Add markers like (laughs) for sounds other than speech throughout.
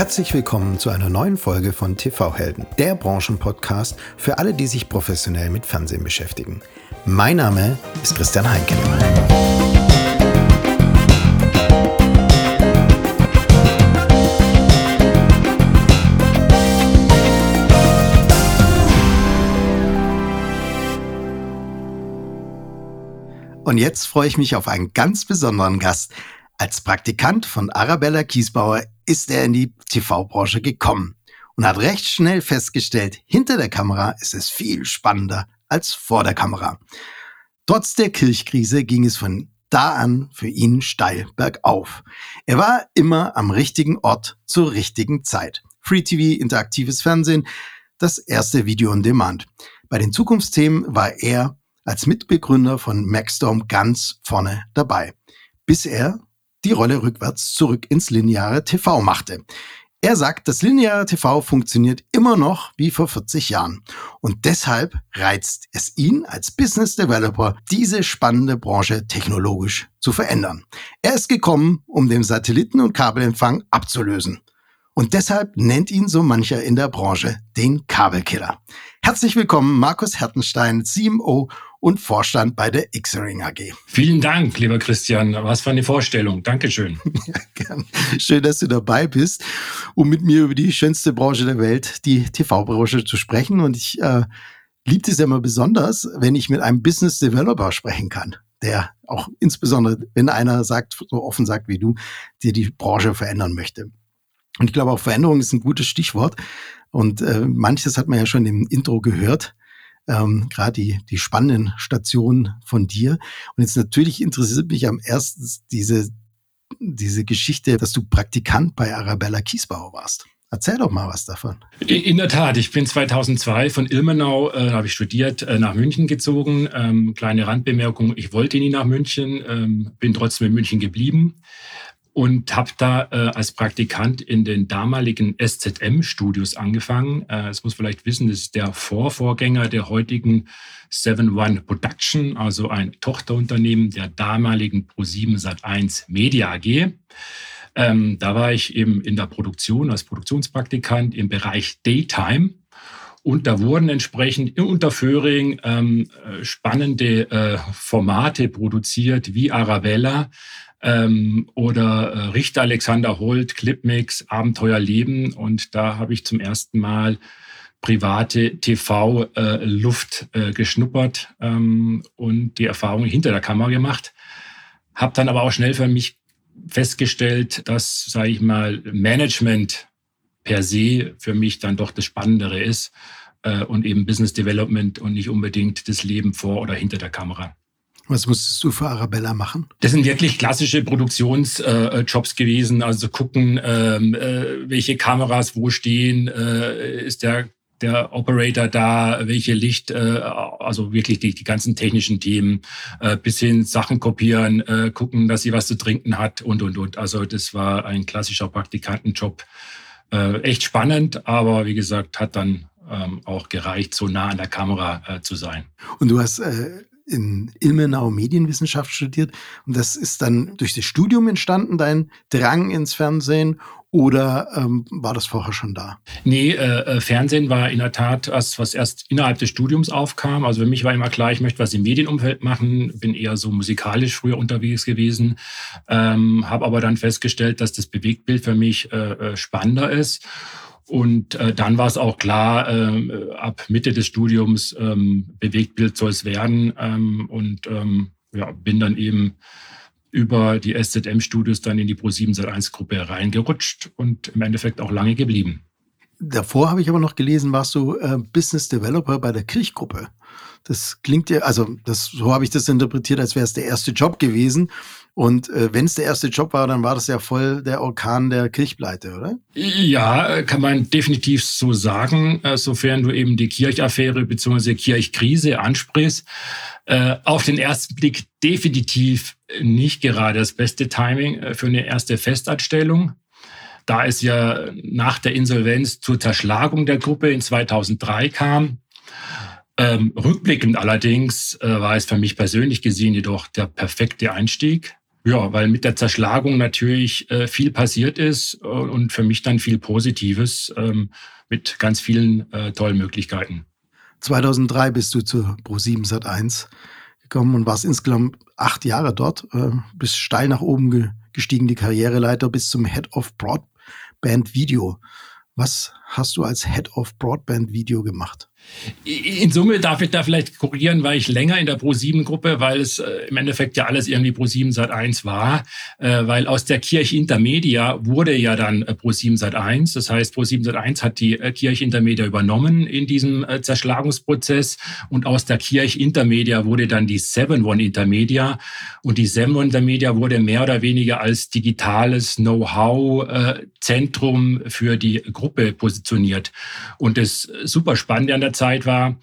Herzlich willkommen zu einer neuen Folge von TV Helden, der Branchenpodcast für alle, die sich professionell mit Fernsehen beschäftigen. Mein Name ist Christian Heinke. Und jetzt freue ich mich auf einen ganz besonderen Gast. Als Praktikant von Arabella Kiesbauer ist er in die TV-Branche gekommen und hat recht schnell festgestellt, hinter der Kamera ist es viel spannender als vor der Kamera. Trotz der Kirchkrise ging es von da an für ihn steil bergauf. Er war immer am richtigen Ort zur richtigen Zeit. Free TV, interaktives Fernsehen, das erste Video on Demand. Bei den Zukunftsthemen war er als Mitbegründer von Maxstorm ganz vorne dabei, bis er die Rolle rückwärts zurück ins lineare TV machte. Er sagt, das lineare TV funktioniert immer noch wie vor 40 Jahren. Und deshalb reizt es ihn als Business Developer, diese spannende Branche technologisch zu verändern. Er ist gekommen, um den Satelliten- und Kabelempfang abzulösen. Und deshalb nennt ihn so mancher in der Branche den Kabelkiller. Herzlich willkommen, Markus Hertenstein, CMO und Vorstand bei der Xering AG. Vielen Dank, lieber Christian. Was für eine Vorstellung. Dankeschön. (laughs) Ja, gern. Schön, dass du dabei bist, um mit mir über die schönste Branche der Welt, die TV-Branche, zu sprechen. Und ich äh, liebe es ja immer besonders, wenn ich mit einem Business Developer sprechen kann, der auch insbesondere, wenn einer sagt, so offen sagt wie du, dir die Branche verändern möchte. Und ich glaube auch Veränderung ist ein gutes Stichwort. Und äh, manches hat man ja schon im Intro gehört ähm, gerade die, die spannenden Stationen von dir. Und jetzt natürlich interessiert mich am ersten diese, diese Geschichte, dass du Praktikant bei Arabella Kiesbauer warst. Erzähl doch mal was davon. In der Tat, ich bin 2002 von Ilmenau, äh, habe ich studiert, äh, nach München gezogen. Ähm, kleine Randbemerkung, ich wollte nie nach München, ähm, bin trotzdem in München geblieben und habe da äh, als Praktikant in den damaligen SZM-Studios angefangen. Äh, das muss vielleicht wissen, das ist der Vorvorgänger der heutigen 7-One Production, also ein Tochterunternehmen der damaligen Pro7 Sat1 Media AG. Ähm, da war ich eben in der Produktion als Produktionspraktikant im Bereich Daytime. Und da wurden entsprechend in Unterföhring ähm, äh, spannende äh, Formate produziert wie Arabella, ähm, oder äh, Richter Alexander Holt, Clipmix, Abenteuer Leben. Und da habe ich zum ersten Mal private TV-Luft äh, äh, geschnuppert ähm, und die Erfahrung hinter der Kamera gemacht. Habe dann aber auch schnell für mich festgestellt, dass, sage ich mal, Management per se für mich dann doch das Spannendere ist äh, und eben Business Development und nicht unbedingt das Leben vor oder hinter der Kamera. Was musstest du für Arabella machen? Das sind wirklich klassische Produktionsjobs äh, gewesen. Also gucken, ähm, äh, welche Kameras wo stehen, äh, ist der der Operator da, welche Licht, äh, also wirklich die, die ganzen technischen Themen, äh, bis hin Sachen kopieren, äh, gucken, dass sie was zu trinken hat und, und, und. Also das war ein klassischer Praktikantenjob. Äh, echt spannend, aber wie gesagt, hat dann ähm, auch gereicht, so nah an der Kamera äh, zu sein. Und du hast äh, in Ilmenau Medienwissenschaft studiert. Und das ist dann durch das Studium entstanden, dein Drang ins Fernsehen. Oder ähm, war das vorher schon da? Nee, äh, äh, Fernsehen war in der Tat was, was erst innerhalb des Studiums aufkam. Also für mich war immer klar, ich möchte was im Medienumfeld machen, bin eher so musikalisch früher unterwegs gewesen, ähm, habe aber dann festgestellt, dass das Bewegtbild für mich äh, äh spannender ist und äh, dann war es auch klar, äh, ab Mitte des Studiums ähm, Bewegtbild soll es werden. Ähm, und ähm, ja, bin dann eben über die SZM-Studios dann in die Pro7 Sat1-Gruppe reingerutscht und im Endeffekt auch lange geblieben. Davor habe ich aber noch gelesen, warst du äh, Business Developer bei der Kirchgruppe. Das klingt ja, also das, so habe ich das interpretiert, als wäre es der erste Job gewesen. Und äh, wenn es der erste Job war, dann war das ja voll der Orkan der Kirchpleite, oder? Ja, kann man definitiv so sagen, äh, sofern du eben die Kirchaffäre bzw. Kirchkrise ansprichst. Äh, auf den ersten Blick definitiv nicht gerade das beste Timing äh, für eine erste Festanstellung. Da es ja nach der Insolvenz zur Zerschlagung der Gruppe in 2003 kam, ähm, rückblickend allerdings äh, war es für mich persönlich gesehen jedoch der perfekte Einstieg. Ja, weil mit der Zerschlagung natürlich äh, viel passiert ist äh, und für mich dann viel Positives ähm, mit ganz vielen äh, tollen Möglichkeiten. 2003 bist du zu Pro7 Sat1 gekommen und warst insgesamt acht Jahre dort, äh, bist steil nach oben ge gestiegen, die Karriereleiter bis zum Head of Broadband Video. Was hast du als Head of Broadband Video gemacht? In Summe darf ich da vielleicht korrigieren, weil ich länger in der Pro7-Gruppe, weil es äh, im Endeffekt ja alles irgendwie Pro7 Sat 1 war, äh, weil aus der Kirche Intermedia wurde ja dann äh, Pro7 Sat 1. Das heißt, Pro7 Sat 1 hat die äh, Kirche Intermedia übernommen in diesem äh, Zerschlagungsprozess und aus der Kirche Intermedia wurde dann die 7 One Intermedia und die 7 One Intermedia wurde mehr oder weniger als digitales Know-how-Zentrum äh, für die Gruppe positioniert. Und das super Spannende an der Zeit war,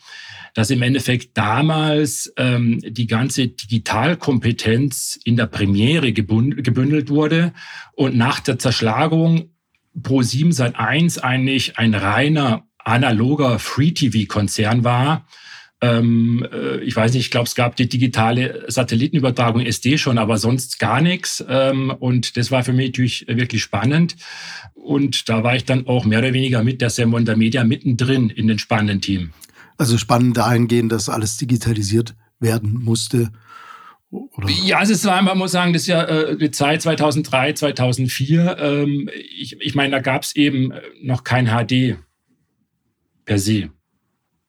dass im Endeffekt damals ähm, die ganze Digitalkompetenz in der Premiere gebündelt wurde und nach der Zerschlagung Pro 7 seit 1 eigentlich ein reiner analoger Free-TV-Konzern war, ähm, äh, ich weiß nicht, ich glaube, es gab die digitale Satellitenübertragung SD schon, aber sonst gar nichts. Ähm, und das war für mich natürlich wirklich spannend. Und da war ich dann auch mehr oder weniger mit der Semwonder Media mittendrin in den spannenden Team. Also spannend dahingehend, dass alles digitalisiert werden musste. Oder? Ja, also es war, man muss sagen, das ist ja äh, die Zeit 2003, 2004. Ähm, ich, ich meine, da gab es eben noch kein HD per se.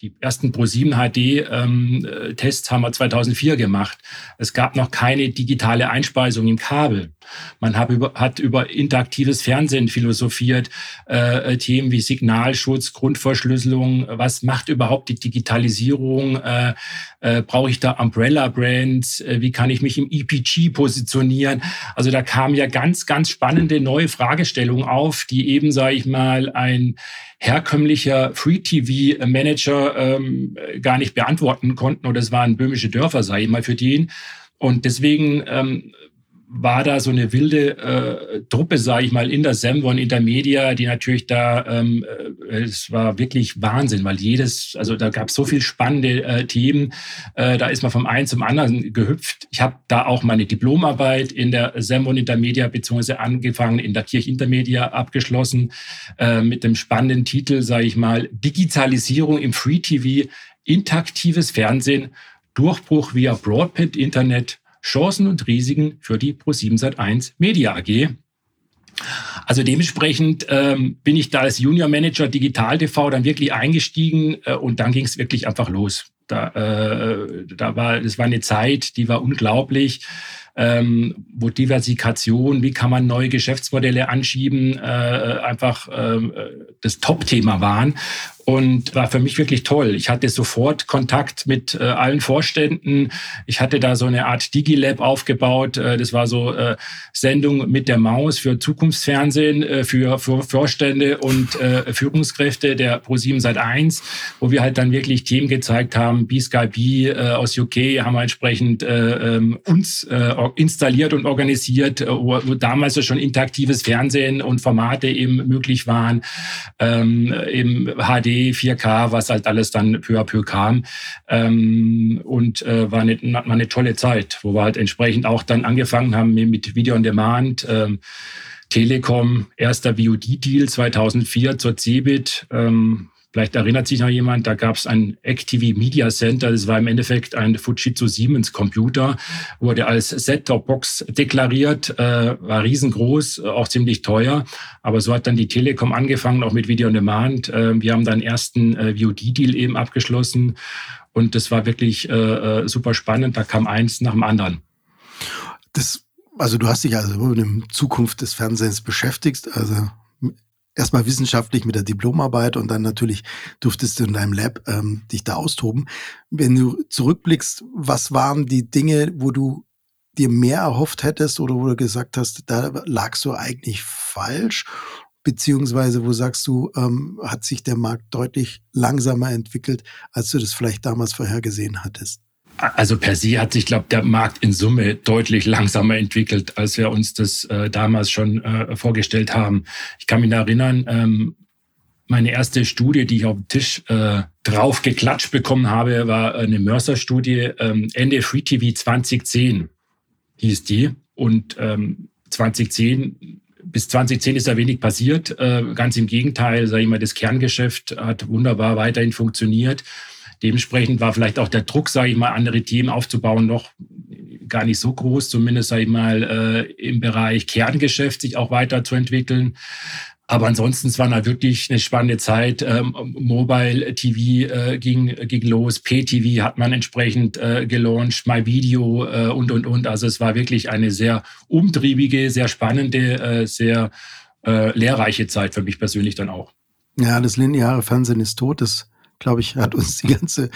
Die ersten Pro7 HD-Tests ähm, haben wir 2004 gemacht. Es gab noch keine digitale Einspeisung im Kabel. Man hat über, hat über interaktives Fernsehen philosophiert, äh, Themen wie Signalschutz, Grundverschlüsselung. Was macht überhaupt die Digitalisierung? Äh, äh, Brauche ich da Umbrella-Brands? Äh, wie kann ich mich im EPG positionieren? Also da kamen ja ganz, ganz spannende neue Fragestellungen auf, die eben, sage ich mal, ein herkömmlicher Free-TV-Manager ähm, gar nicht beantworten konnten. Oder es waren böhmische Dörfer, sage ich mal, für den. Und deswegen ähm, war da so eine wilde äh, Truppe, sage ich mal, in der Semwon Intermedia, die natürlich da, ähm, äh, es war wirklich Wahnsinn, weil jedes, also da gab es so viel spannende äh, Themen, äh, da ist man vom einen zum anderen gehüpft. Ich habe da auch meine Diplomarbeit in der Semwon Intermedia beziehungsweise angefangen in der Kirch Intermedia abgeschlossen äh, mit dem spannenden Titel, sage ich mal, Digitalisierung im Free TV, interaktives Fernsehen, Durchbruch via Broadband Internet Chancen und Risiken für die Pro7 Sat1 Media AG. Also dementsprechend ähm, bin ich da als Junior Manager Digital TV dann wirklich eingestiegen äh, und dann ging es wirklich einfach los. Da, äh, da war, das war eine Zeit, die war unglaublich ähm, wo Diversifikation, wie kann man neue Geschäftsmodelle anschieben, äh, einfach ähm, äh, das Top-Thema waren und war für mich wirklich toll. Ich hatte sofort Kontakt mit äh, allen Vorständen. Ich hatte da so eine Art Digilab aufgebaut. Äh, das war so äh, Sendung mit der Maus für Zukunftsfernsehen, äh, für, für Vorstände und äh, Führungskräfte der Pro7 seit 1, wo wir halt dann wirklich Themen gezeigt haben. B-Sky äh, aus UK haben wir entsprechend äh, ähm, uns äh, installiert und organisiert, äh, wo, wo damals ja schon interaktives Fernsehen und Formate eben möglich waren, ähm, eben HD, 4K, was halt alles dann peu à peu kam. Ähm, und äh, war, eine, war eine tolle Zeit, wo wir halt entsprechend auch dann angefangen haben mit Video on Demand. Ähm, Telekom, erster VOD-Deal 2004 zur Cebit, ähm, Vielleicht erinnert sich noch jemand, da gab es ein Active Media Center, das war im Endeffekt ein Fujitsu Siemens Computer, wurde als Set-Top-Box deklariert, äh, war riesengroß, äh, auch ziemlich teuer. Aber so hat dann die Telekom angefangen, auch mit Video on Demand. Äh, wir haben dann ersten äh, VOD-Deal eben abgeschlossen und das war wirklich äh, äh, super spannend. Da kam eins nach dem anderen. Das also du hast dich also mit der Zukunft des Fernsehens beschäftigt, also erstmal wissenschaftlich mit der Diplomarbeit und dann natürlich durftest du in deinem Lab ähm, dich da austoben. Wenn du zurückblickst, was waren die Dinge, wo du dir mehr erhofft hättest oder wo du gesagt hast, da lagst du eigentlich falsch? Beziehungsweise wo sagst du, ähm, hat sich der Markt deutlich langsamer entwickelt, als du das vielleicht damals vorhergesehen hattest? Also per se hat sich, glaube der Markt in Summe deutlich langsamer entwickelt, als wir uns das äh, damals schon äh, vorgestellt haben. Ich kann mich erinnern, ähm, meine erste Studie, die ich auf dem Tisch äh, drauf geklatscht bekommen habe, war eine Mercer-Studie, ähm, Ende Free TV 2010 hieß die. und ähm, 2010 bis 2010 ist da wenig passiert. Äh, ganz im Gegenteil, sage ich mal, das Kerngeschäft hat wunderbar weiterhin funktioniert. Dementsprechend war vielleicht auch der Druck, sage ich mal, andere Themen aufzubauen, noch gar nicht so groß, zumindest sage ich mal äh, im Bereich Kerngeschäft sich auch weiterzuentwickeln. Aber ansonsten es war da wirklich eine spannende Zeit. Ähm, Mobile TV äh, ging, ging los, P-TV hat man entsprechend äh, gelauncht, My Video äh, und, und, und. Also es war wirklich eine sehr umtriebige, sehr spannende, äh, sehr äh, lehrreiche Zeit für mich persönlich dann auch. Ja, das lineare Fernsehen ist tot. Das, glaube ich, hat uns die ganze,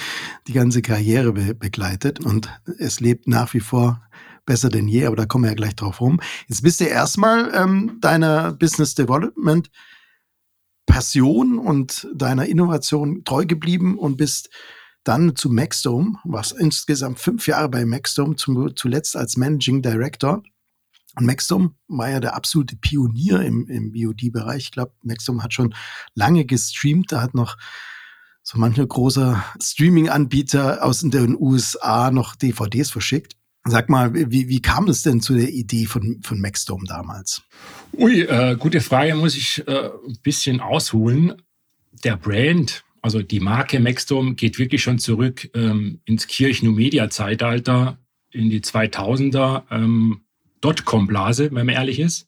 die ganze Karriere be begleitet und es lebt nach wie vor besser denn je, aber da kommen wir ja gleich drauf rum. Jetzt bist du erstmal ähm, deiner Business Development Passion und deiner Innovation treu geblieben und bist dann zu Maxdome, warst insgesamt fünf Jahre bei Maxdome, zuletzt als Managing Director. Und Maxdome war ja der absolute Pionier im, im BOD-Bereich. Ich glaube, Maxdome hat schon lange gestreamt. Da hat noch so mancher großer Streaming-Anbieter aus den USA noch DVDs verschickt. Sag mal, wie, wie kam es denn zu der Idee von, von Maxdome damals? Ui, äh, gute Frage, muss ich äh, ein bisschen ausholen. Der Brand, also die Marke Maxdome, geht wirklich schon zurück ähm, ins Kirchen-Media-Zeitalter, in die 2000er ähm, wenn man ehrlich ist.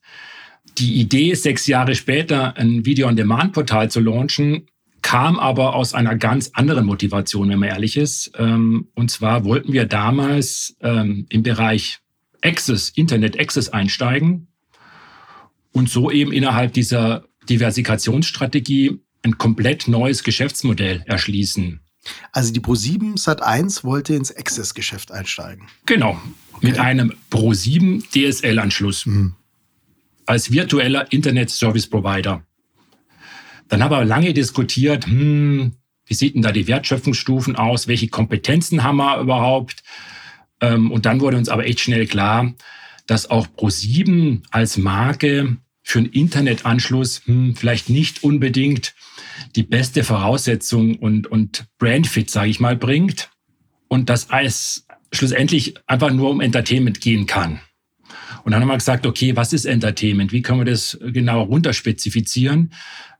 Die Idee, sechs Jahre später ein Video-on-Demand-Portal zu launchen, kam aber aus einer ganz anderen Motivation, wenn man ehrlich ist. Ähm, und zwar wollten wir damals ähm, im Bereich Access, Internet Access einsteigen und so eben innerhalb dieser Diversifikationsstrategie ein komplett neues Geschäftsmodell erschließen. Also die Pro7 Sat1 wollte ins Access-Geschäft einsteigen. Genau, okay. mit einem Pro7 DSL-Anschluss mhm. als virtueller Internet Service Provider. Dann haben wir lange diskutiert, hm, wie sieht denn da die Wertschöpfungsstufen aus? Welche Kompetenzen haben wir überhaupt? Ähm, und dann wurde uns aber echt schnell klar, dass auch Pro7 als Marke für einen Internetanschluss hm, vielleicht nicht unbedingt die beste Voraussetzung und, und Brandfit, sage ich mal, bringt. Und dass es schlussendlich einfach nur um Entertainment gehen kann. Und dann haben wir gesagt, okay, was ist Entertainment? Wie können wir das genau runterspezifizieren?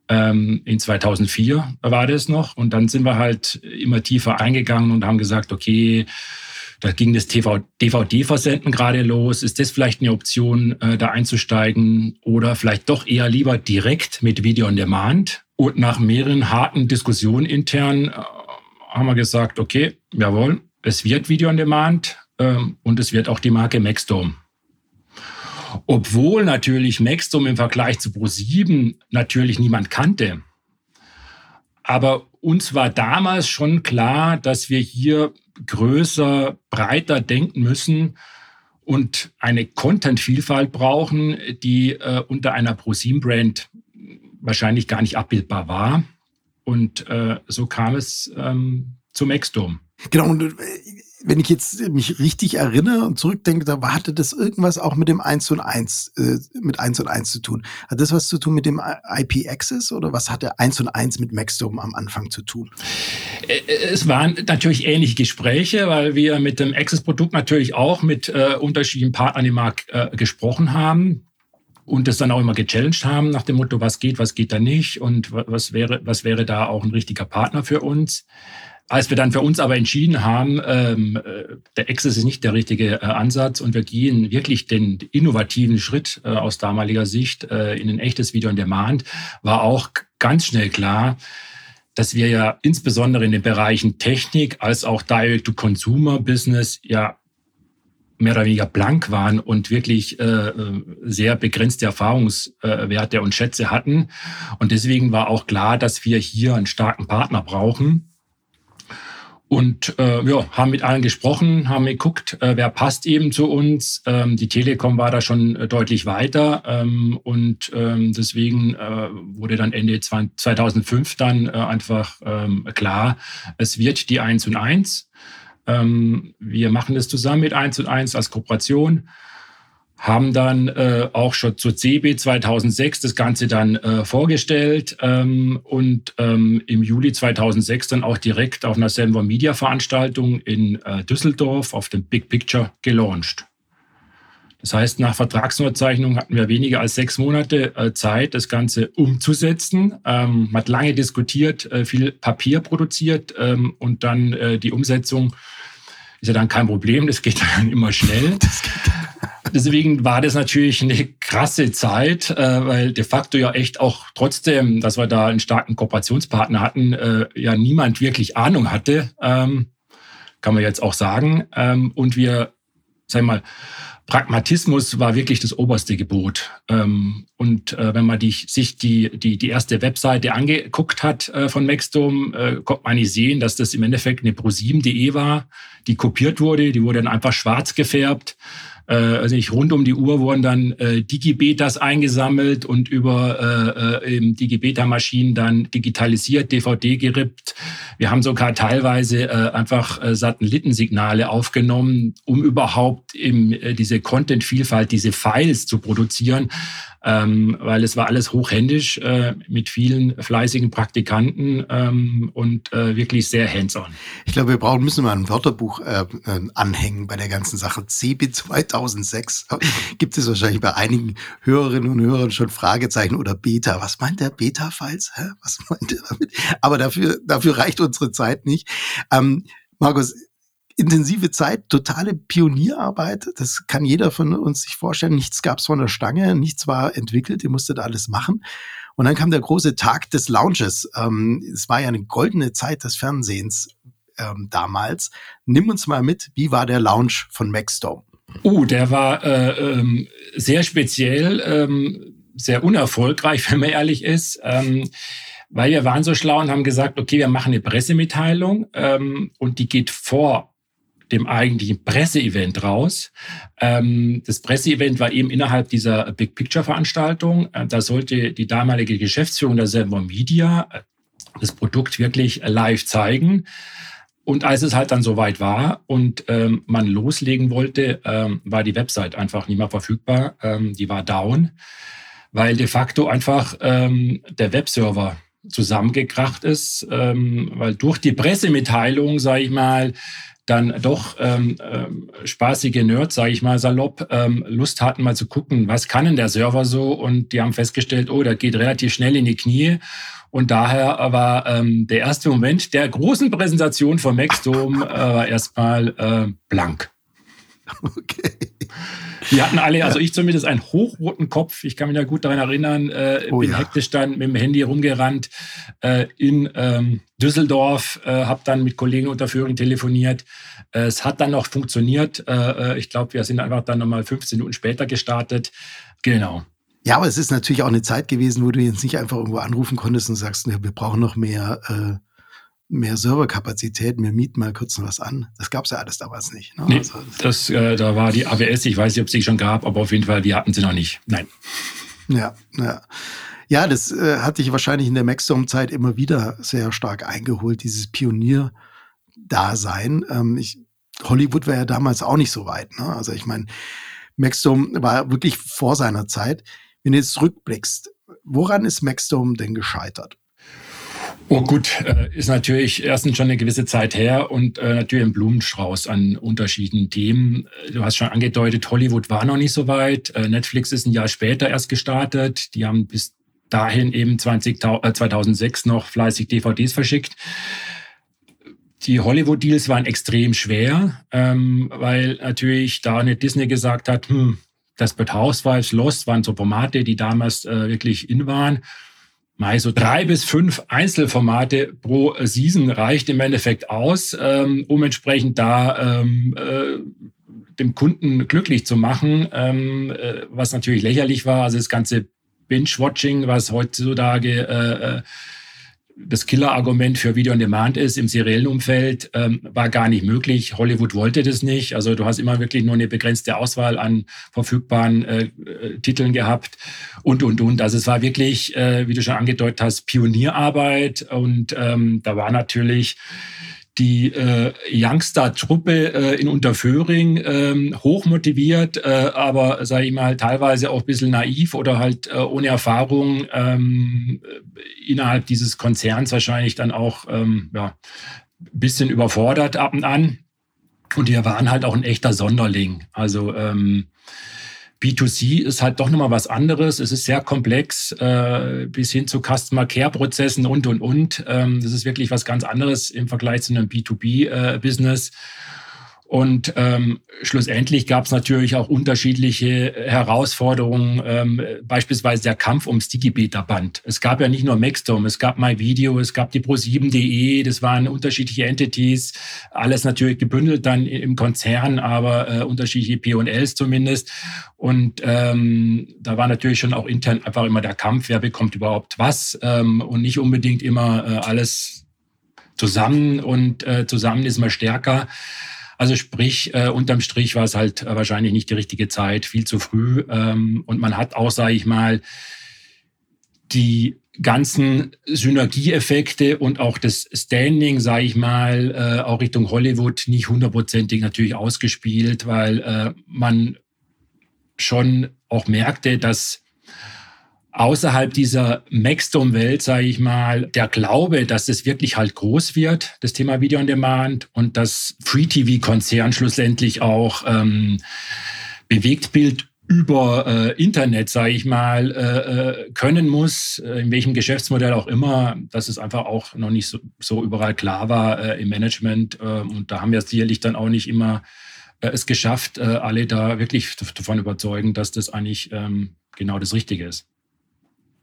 Ähm, in 2004 war das noch. Und dann sind wir halt immer tiefer eingegangen und haben gesagt, okay, da ging das DVD-Versenden gerade los. Ist das vielleicht eine Option, äh, da einzusteigen? Oder vielleicht doch eher lieber direkt mit Video on Demand? Und nach mehreren harten Diskussionen intern äh, haben wir gesagt, okay, jawohl, es wird Video on Demand ähm, und es wird auch die Marke Maxdome. Obwohl natürlich Maxdom im Vergleich zu Pro7 natürlich niemand kannte. Aber uns war damals schon klar, dass wir hier größer, breiter denken müssen und eine Content-Vielfalt brauchen, die äh, unter einer ProSieben-Brand wahrscheinlich gar nicht abbildbar war. Und äh, so kam es ähm, zum Maxdom. Genau, und äh, wenn ich jetzt mich richtig erinnere und zurückdenke, da hatte das irgendwas auch mit dem 1 und 1, äh, mit 1 und 1 zu tun. Hat das was zu tun mit dem IP Access oder was hat der 1 und 1 mit Maxdome am Anfang zu tun? Es waren natürlich ähnliche Gespräche, weil wir mit dem Access-Produkt natürlich auch mit äh, unterschiedlichen Partnern im Markt äh, gesprochen haben und das dann auch immer gechallenged haben nach dem Motto, was geht, was geht da nicht und was wäre, was wäre da auch ein richtiger Partner für uns. Als wir dann für uns aber entschieden haben, ähm, äh, der Access ist nicht der richtige äh, Ansatz und wir gehen wirklich den innovativen Schritt äh, aus damaliger Sicht äh, in ein echtes Video on Demand, war auch ganz schnell klar, dass wir ja insbesondere in den Bereichen Technik als auch Direct-to-Consumer-Business ja mehr oder weniger blank waren und wirklich äh, äh sehr begrenzte Erfahrungswerte und Schätze hatten. Und deswegen war auch klar, dass wir hier einen starken Partner brauchen und äh, ja, haben mit allen gesprochen, haben geguckt, äh, wer passt eben zu uns. Ähm, die Telekom war da schon äh, deutlich weiter ähm, und ähm, deswegen äh, wurde dann Ende 2005 dann äh, einfach ähm, klar, es wird die 1 und 1. Ähm, wir machen das zusammen mit 1 und 1 als Kooperation haben dann äh, auch schon zur CB 2006 das Ganze dann äh, vorgestellt ähm, und ähm, im Juli 2006 dann auch direkt auf einer Senvor Media Veranstaltung in äh, Düsseldorf auf dem Big Picture gelauncht. Das heißt, nach Vertragsunterzeichnung hatten wir weniger als sechs Monate äh, Zeit, das Ganze umzusetzen. Ähm, man hat lange diskutiert, äh, viel Papier produziert ähm, und dann äh, die Umsetzung ist ja dann kein Problem, das geht (laughs) dann immer schnell. Deswegen war das natürlich eine krasse Zeit, äh, weil de facto ja echt auch trotzdem, dass wir da einen starken Kooperationspartner hatten, äh, ja niemand wirklich Ahnung hatte, ähm, kann man jetzt auch sagen. Ähm, und wir, sag ich mal, Pragmatismus war wirklich das oberste Gebot. Ähm, und äh, wenn man die, sich die, die, die erste Webseite angeguckt hat äh, von Maxdome, äh, konnte man nicht sehen, dass das im Endeffekt eine pro7.de war, die kopiert wurde. Die wurde dann einfach schwarz gefärbt äh, also nicht rund um die Uhr wurden dann äh, Digibetas eingesammelt und über äh, äh, Digibeta-Maschinen dann digitalisiert, DVD gerippt. Wir haben sogar teilweise äh, einfach äh, Satellitensignale aufgenommen, um überhaupt im, äh, diese Content-Vielfalt, diese Files zu produzieren ähm, weil es war alles hochhändisch äh, mit vielen fleißigen Praktikanten ähm, und äh, wirklich sehr hands-on. Ich glaube, wir brauchen müssen mal ein Wörterbuch äh, äh anhängen bei der ganzen Sache. CB 2006 (laughs) gibt es wahrscheinlich bei einigen Hörerinnen und Hörern schon Fragezeichen oder Beta. Was meint der Beta-Files? Was (laughs) meint er damit? Aber dafür, dafür reicht unsere Zeit nicht. Ähm, Markus, intensive Zeit, totale Pionierarbeit. Das kann jeder von uns sich vorstellen. Nichts gab es von der Stange, nichts war entwickelt, ihr musstet alles machen. Und dann kam der große Tag des Launches. Ähm, es war ja eine goldene Zeit des Fernsehens ähm, damals. Nimm uns mal mit, wie war der Launch von Maxdome? Uh, der war äh, ähm, sehr speziell, ähm, sehr unerfolgreich, (laughs) wenn man ehrlich ist. Ähm, weil wir waren so schlau und haben gesagt, okay, wir machen eine Pressemitteilung ähm, und die geht vor dem eigentlichen Presseevent raus. Ähm, das Presseevent war eben innerhalb dieser Big Picture Veranstaltung. Äh, da sollte die damalige Geschäftsführung der Server Media äh, das Produkt wirklich live zeigen. Und als es halt dann soweit war und ähm, man loslegen wollte, ähm, war die Website einfach nicht mehr verfügbar. Ähm, die war down, weil de facto einfach ähm, der Webserver zusammengekracht ist, ähm, weil durch die Pressemitteilung, sage ich mal, dann doch ähm, ähm, spaßige Nerds, sage ich mal salopp, ähm, Lust hatten, mal zu gucken, was kann denn der Server so? Und die haben festgestellt, oh, der geht relativ schnell in die Knie. Und daher war ähm, der erste Moment der großen Präsentation von Maxdome äh, erstmal äh, blank. (laughs) Okay. Wir hatten alle, also ich zumindest, einen hochroten Kopf. Ich kann mich da gut daran erinnern. Äh, oh, bin ja. hektisch dann mit dem Handy rumgerannt äh, in ähm, Düsseldorf, äh, habe dann mit Kollegen unter Führung telefoniert. Äh, es hat dann noch funktioniert. Äh, äh, ich glaube, wir sind einfach dann nochmal 15 Minuten später gestartet. Genau. Ja, aber es ist natürlich auch eine Zeit gewesen, wo du jetzt nicht einfach irgendwo anrufen konntest und sagst, wir brauchen noch mehr äh, mehr Serverkapazität, wir mieten mal kurz was an. Das gab es ja alles damals nicht. Ne? Nee, also, das, äh, da war die AWS, ich weiß nicht, ob es sie schon gab, aber auf jeden Fall, wir hatten sie noch nicht. Nein. Ja, ja. Ja, das äh, hat dich wahrscheinlich in der Maxstorm-Zeit immer wieder sehr stark eingeholt, dieses Pionier-Dasein. Ähm, ich, Hollywood war ja damals auch nicht so weit. Ne? Also ich meine, Maxstorm war wirklich vor seiner Zeit. Wenn du jetzt zurückblickst, woran ist Maxstorm denn gescheitert? Oh gut, äh, ist natürlich erstens schon eine gewisse Zeit her und äh, natürlich ein Blumenstrauß an unterschiedlichen Themen. Du hast schon angedeutet, Hollywood war noch nicht so weit. Äh, Netflix ist ein Jahr später erst gestartet. Die haben bis dahin eben 20, 2006 noch fleißig DVDs verschickt. Die Hollywood-Deals waren extrem schwer, ähm, weil natürlich da eine Disney gesagt hat, hm, das But Housewives, Lost waren so Formate, die damals äh, wirklich in waren mal so drei bis fünf Einzelformate pro Season reicht im Endeffekt aus, ähm, um entsprechend da ähm, äh, dem Kunden glücklich zu machen, ähm, äh, was natürlich lächerlich war. Also das ganze Binge-Watching, was heutzutage äh, äh das Killer-Argument für Video on Demand ist im seriellen Umfeld, ähm, war gar nicht möglich. Hollywood wollte das nicht. Also du hast immer wirklich nur eine begrenzte Auswahl an verfügbaren äh, äh, Titeln gehabt und, und, und. Also es war wirklich, äh, wie du schon angedeutet hast, Pionierarbeit und ähm, da war natürlich die äh, Youngster-Truppe äh, in Unterföhring ähm, hochmotiviert, äh, aber sage ich mal teilweise auch ein bisschen naiv oder halt äh, ohne Erfahrung ähm, innerhalb dieses Konzerns wahrscheinlich dann auch ähm, ja, bisschen überfordert ab und an. Und die waren halt auch ein echter Sonderling. Also ähm, B2C ist halt doch nochmal was anderes. Es ist sehr komplex, äh, bis hin zu Customer Care Prozessen und, und, und. Ähm, das ist wirklich was ganz anderes im Vergleich zu einem B2B-Business. Äh, und ähm, schlussendlich gab es natürlich auch unterschiedliche Herausforderungen, ähm, beispielsweise der Kampf ums Digibeta-Band. Es gab ja nicht nur Maxdome, es gab MyVideo, es gab die Pro7.de, das waren unterschiedliche Entities, alles natürlich gebündelt dann im Konzern, aber äh, unterschiedliche P&Ls zumindest. Und ähm, da war natürlich schon auch intern einfach immer der Kampf, wer bekommt überhaupt was ähm, und nicht unbedingt immer äh, alles zusammen und äh, zusammen ist man stärker. Also sprich, äh, unterm Strich war es halt äh, wahrscheinlich nicht die richtige Zeit, viel zu früh. Ähm, und man hat auch, sage ich mal, die ganzen Synergieeffekte und auch das Standing, sage ich mal, äh, auch Richtung Hollywood nicht hundertprozentig natürlich ausgespielt, weil äh, man schon auch merkte, dass außerhalb dieser Maxdome-Welt, sage ich mal, der Glaube, dass es wirklich halt groß wird, das Thema Video on Demand und das Free-TV-Konzern schlussendlich auch ähm, Bewegtbild über äh, Internet, sage ich mal, äh, äh, können muss, äh, in welchem Geschäftsmodell auch immer, dass es einfach auch noch nicht so, so überall klar war äh, im Management. Äh, und da haben wir sicherlich dann auch nicht immer es geschafft, alle da wirklich davon überzeugen, dass das eigentlich ähm, genau das Richtige ist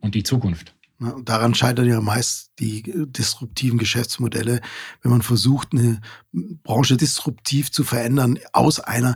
und die Zukunft. Daran scheitern ja meist die disruptiven Geschäftsmodelle, wenn man versucht, eine Branche disruptiv zu verändern aus einer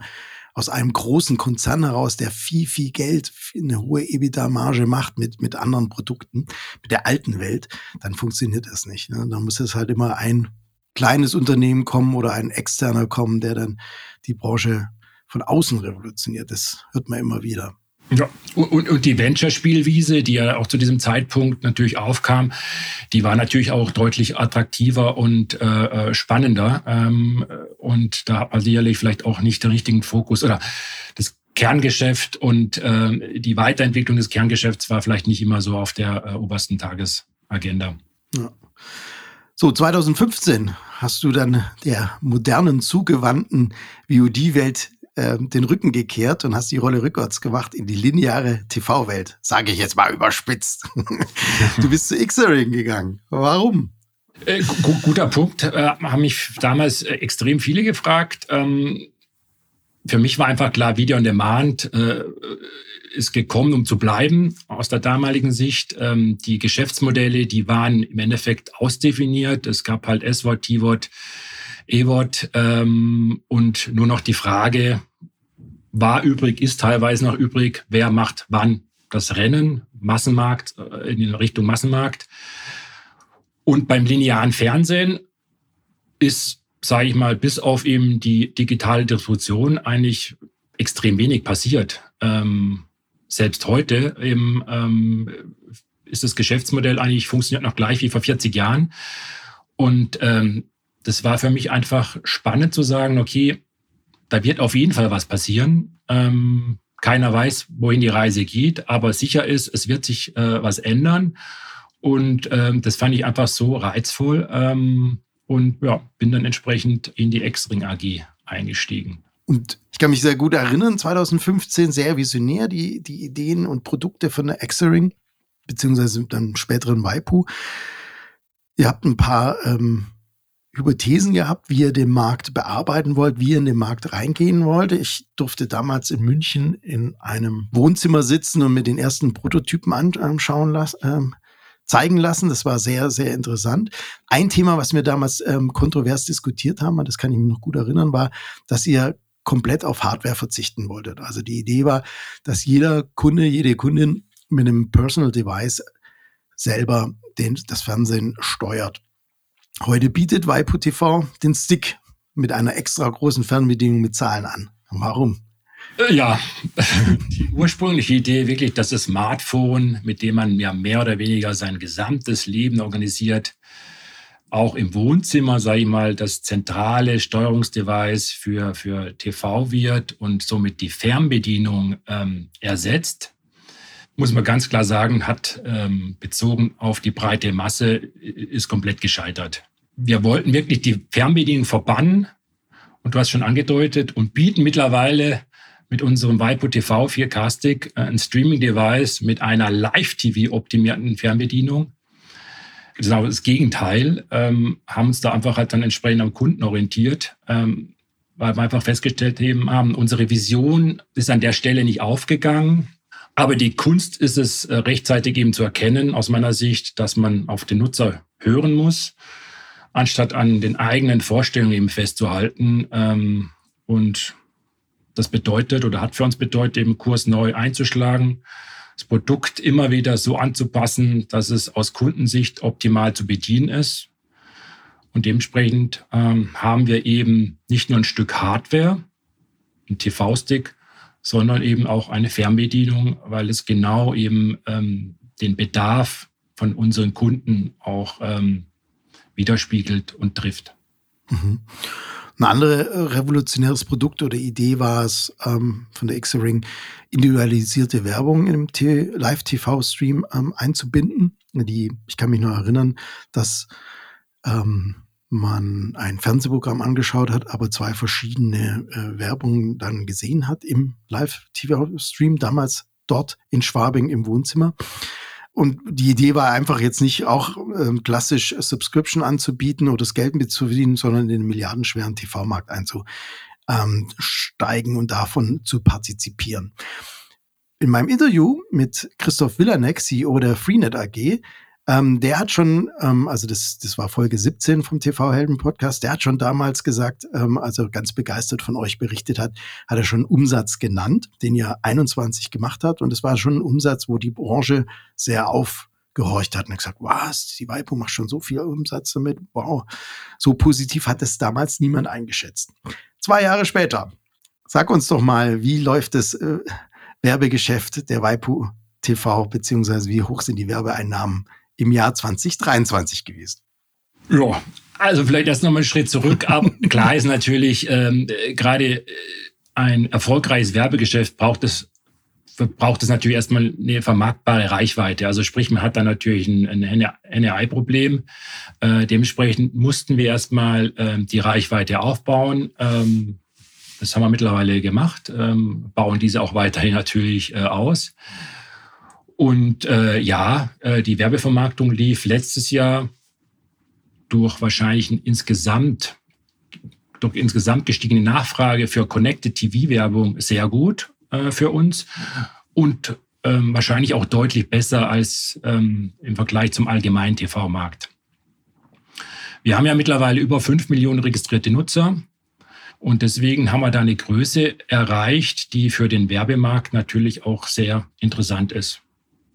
aus einem großen Konzern heraus, der viel, viel Geld, eine hohe EBITDA-Marge macht mit, mit anderen Produkten, mit der alten Welt, dann funktioniert das nicht. Ne? Dann muss es halt immer ein kleines Unternehmen kommen oder ein externer kommen, der dann die Branche von außen revolutioniert. Das hört man immer wieder. Ja, und, und die Venture-Spielwiese, die ja auch zu diesem Zeitpunkt natürlich aufkam, die war natürlich auch deutlich attraktiver und äh, äh spannender. Ähm, und da hat man sicherlich vielleicht auch nicht den richtigen Fokus oder das Kerngeschäft und äh, die Weiterentwicklung des Kerngeschäfts war vielleicht nicht immer so auf der äh, obersten Tagesagenda. Ja. So, 2015 hast du dann der modernen, zugewandten VOD-Welt ähm, den Rücken gekehrt und hast die Rolle rückwärts gemacht in die lineare TV-Welt. Sage ich jetzt mal überspitzt. (laughs) du bist zu Xering gegangen. Warum? Äh, guter Punkt. Äh, haben mich damals äh, extrem viele gefragt. Ähm, für mich war einfach klar, Video on Demand äh, ist gekommen, um zu bleiben aus der damaligen Sicht. Ähm, die Geschäftsmodelle, die waren im Endeffekt ausdefiniert. Es gab halt S-Wort, T-Wort, E-Wort ähm, und nur noch die Frage, war übrig, ist teilweise noch übrig, wer macht wann das Rennen, Massenmarkt, äh, in Richtung Massenmarkt. Und beim linearen Fernsehen ist, sage ich mal, bis auf eben die digitale Distribution eigentlich extrem wenig passiert. Ähm, selbst heute eben, ähm, ist das Geschäftsmodell eigentlich funktioniert noch gleich wie vor 40 Jahren. Und ähm, das war für mich einfach spannend zu sagen, okay, da wird auf jeden Fall was passieren. Ähm, keiner weiß, wohin die Reise geht, aber sicher ist, es wird sich äh, was ändern. Und ähm, das fand ich einfach so reizvoll ähm, und ja, bin dann entsprechend in die X-Ring AG eingestiegen. Und ich kann mich sehr gut erinnern, 2015 sehr visionär, die, die Ideen und Produkte von der X-Ring, beziehungsweise dann späteren Waipu. Ihr habt ein paar ähm, Hypothesen gehabt, wie ihr den Markt bearbeiten wollt, wie ihr in den Markt reingehen wollt. Ich durfte damals in München in einem Wohnzimmer sitzen und mir den ersten Prototypen anschauen lassen. Ähm, zeigen lassen. Das war sehr, sehr interessant. Ein Thema, was wir damals ähm, kontrovers diskutiert haben, das kann ich mir noch gut erinnern, war, dass ihr komplett auf Hardware verzichten wolltet. Also die Idee war, dass jeder Kunde, jede Kundin mit einem Personal Device selber den, das Fernsehen steuert. Heute bietet Waipu TV den Stick mit einer extra großen Fernbedienung mit Zahlen an. Warum? Äh, ja, (laughs) die ursprüngliche Idee wirklich, dass das Smartphone, mit dem man ja mehr oder weniger sein gesamtes Leben organisiert, auch im Wohnzimmer, sage ich mal, das zentrale Steuerungsdevice für, für TV wird und somit die Fernbedienung ähm, ersetzt, muss man ganz klar sagen, hat ähm, bezogen auf die breite Masse, ist komplett gescheitert. Wir wollten wirklich die Fernbedienung verbannen und du hast schon angedeutet und bieten mittlerweile mit unserem Waipu TV 4K Stick äh, ein Streaming-Device mit einer Live-TV-optimierten Fernbedienung. Genau das Gegenteil, ähm, haben uns da einfach halt dann entsprechend am Kunden orientiert, ähm, weil wir einfach festgestellt haben, unsere Vision ist an der Stelle nicht aufgegangen. Aber die Kunst ist es, äh, rechtzeitig eben zu erkennen, aus meiner Sicht, dass man auf den Nutzer hören muss, anstatt an den eigenen Vorstellungen eben festzuhalten. Ähm, und das bedeutet oder hat für uns bedeutet, eben Kurs neu einzuschlagen, das Produkt immer wieder so anzupassen, dass es aus Kundensicht optimal zu bedienen ist. Und dementsprechend ähm, haben wir eben nicht nur ein Stück Hardware, ein TV-Stick, sondern eben auch eine Fernbedienung, weil es genau eben ähm, den Bedarf von unseren Kunden auch ähm, widerspiegelt und trifft. Mhm. Ein anderes äh, revolutionäres Produkt oder Idee war es ähm, von der X-Ring, individualisierte Werbung im Live-TV-Stream ähm, einzubinden. Die, ich kann mich noch erinnern, dass ähm, man ein Fernsehprogramm angeschaut hat, aber zwei verschiedene äh, Werbungen dann gesehen hat im Live-TV-Stream, damals dort in Schwabing im Wohnzimmer. Und die Idee war einfach jetzt nicht auch ähm, klassisch Subscription anzubieten oder das Geld mitzuverdienen, sondern in den milliardenschweren TV-Markt einzusteigen und davon zu partizipieren. In meinem Interview mit Christoph Villanek, CEO der Freenet AG, ähm, der hat schon, ähm, also das, das war Folge 17 vom TV-Helden-Podcast, der hat schon damals gesagt, ähm, also ganz begeistert von euch berichtet hat, hat er schon einen Umsatz genannt, den ihr 21 gemacht hat. Und es war schon ein Umsatz, wo die Branche sehr aufgehorcht hat und gesagt, was, die Weipo macht schon so viel Umsatz damit. Wow. So positiv hat es damals niemand eingeschätzt. Zwei Jahre später, sag uns doch mal, wie läuft das äh, Werbegeschäft der Waipu TV, beziehungsweise wie hoch sind die Werbeeinnahmen im Jahr 2023 gewesen. Ja, also vielleicht erst nochmal einen Schritt zurück. Aber (laughs) klar ist natürlich, ähm, gerade äh, ein erfolgreiches Werbegeschäft braucht es braucht es natürlich erstmal eine vermarktbare Reichweite. Also sprich, man hat da natürlich ein, ein NRI-Problem. Äh, dementsprechend mussten wir erstmal äh, die Reichweite aufbauen. Ähm, das haben wir mittlerweile gemacht, ähm, bauen diese auch weiterhin natürlich äh, aus. Und äh, ja, äh, die Werbevermarktung lief letztes Jahr durch wahrscheinlich ein insgesamt durch insgesamt gestiegene Nachfrage für Connected TV-Werbung sehr gut äh, für uns und ähm, wahrscheinlich auch deutlich besser als ähm, im Vergleich zum allgemeinen TV-Markt. Wir haben ja mittlerweile über fünf Millionen registrierte Nutzer und deswegen haben wir da eine Größe erreicht, die für den Werbemarkt natürlich auch sehr interessant ist.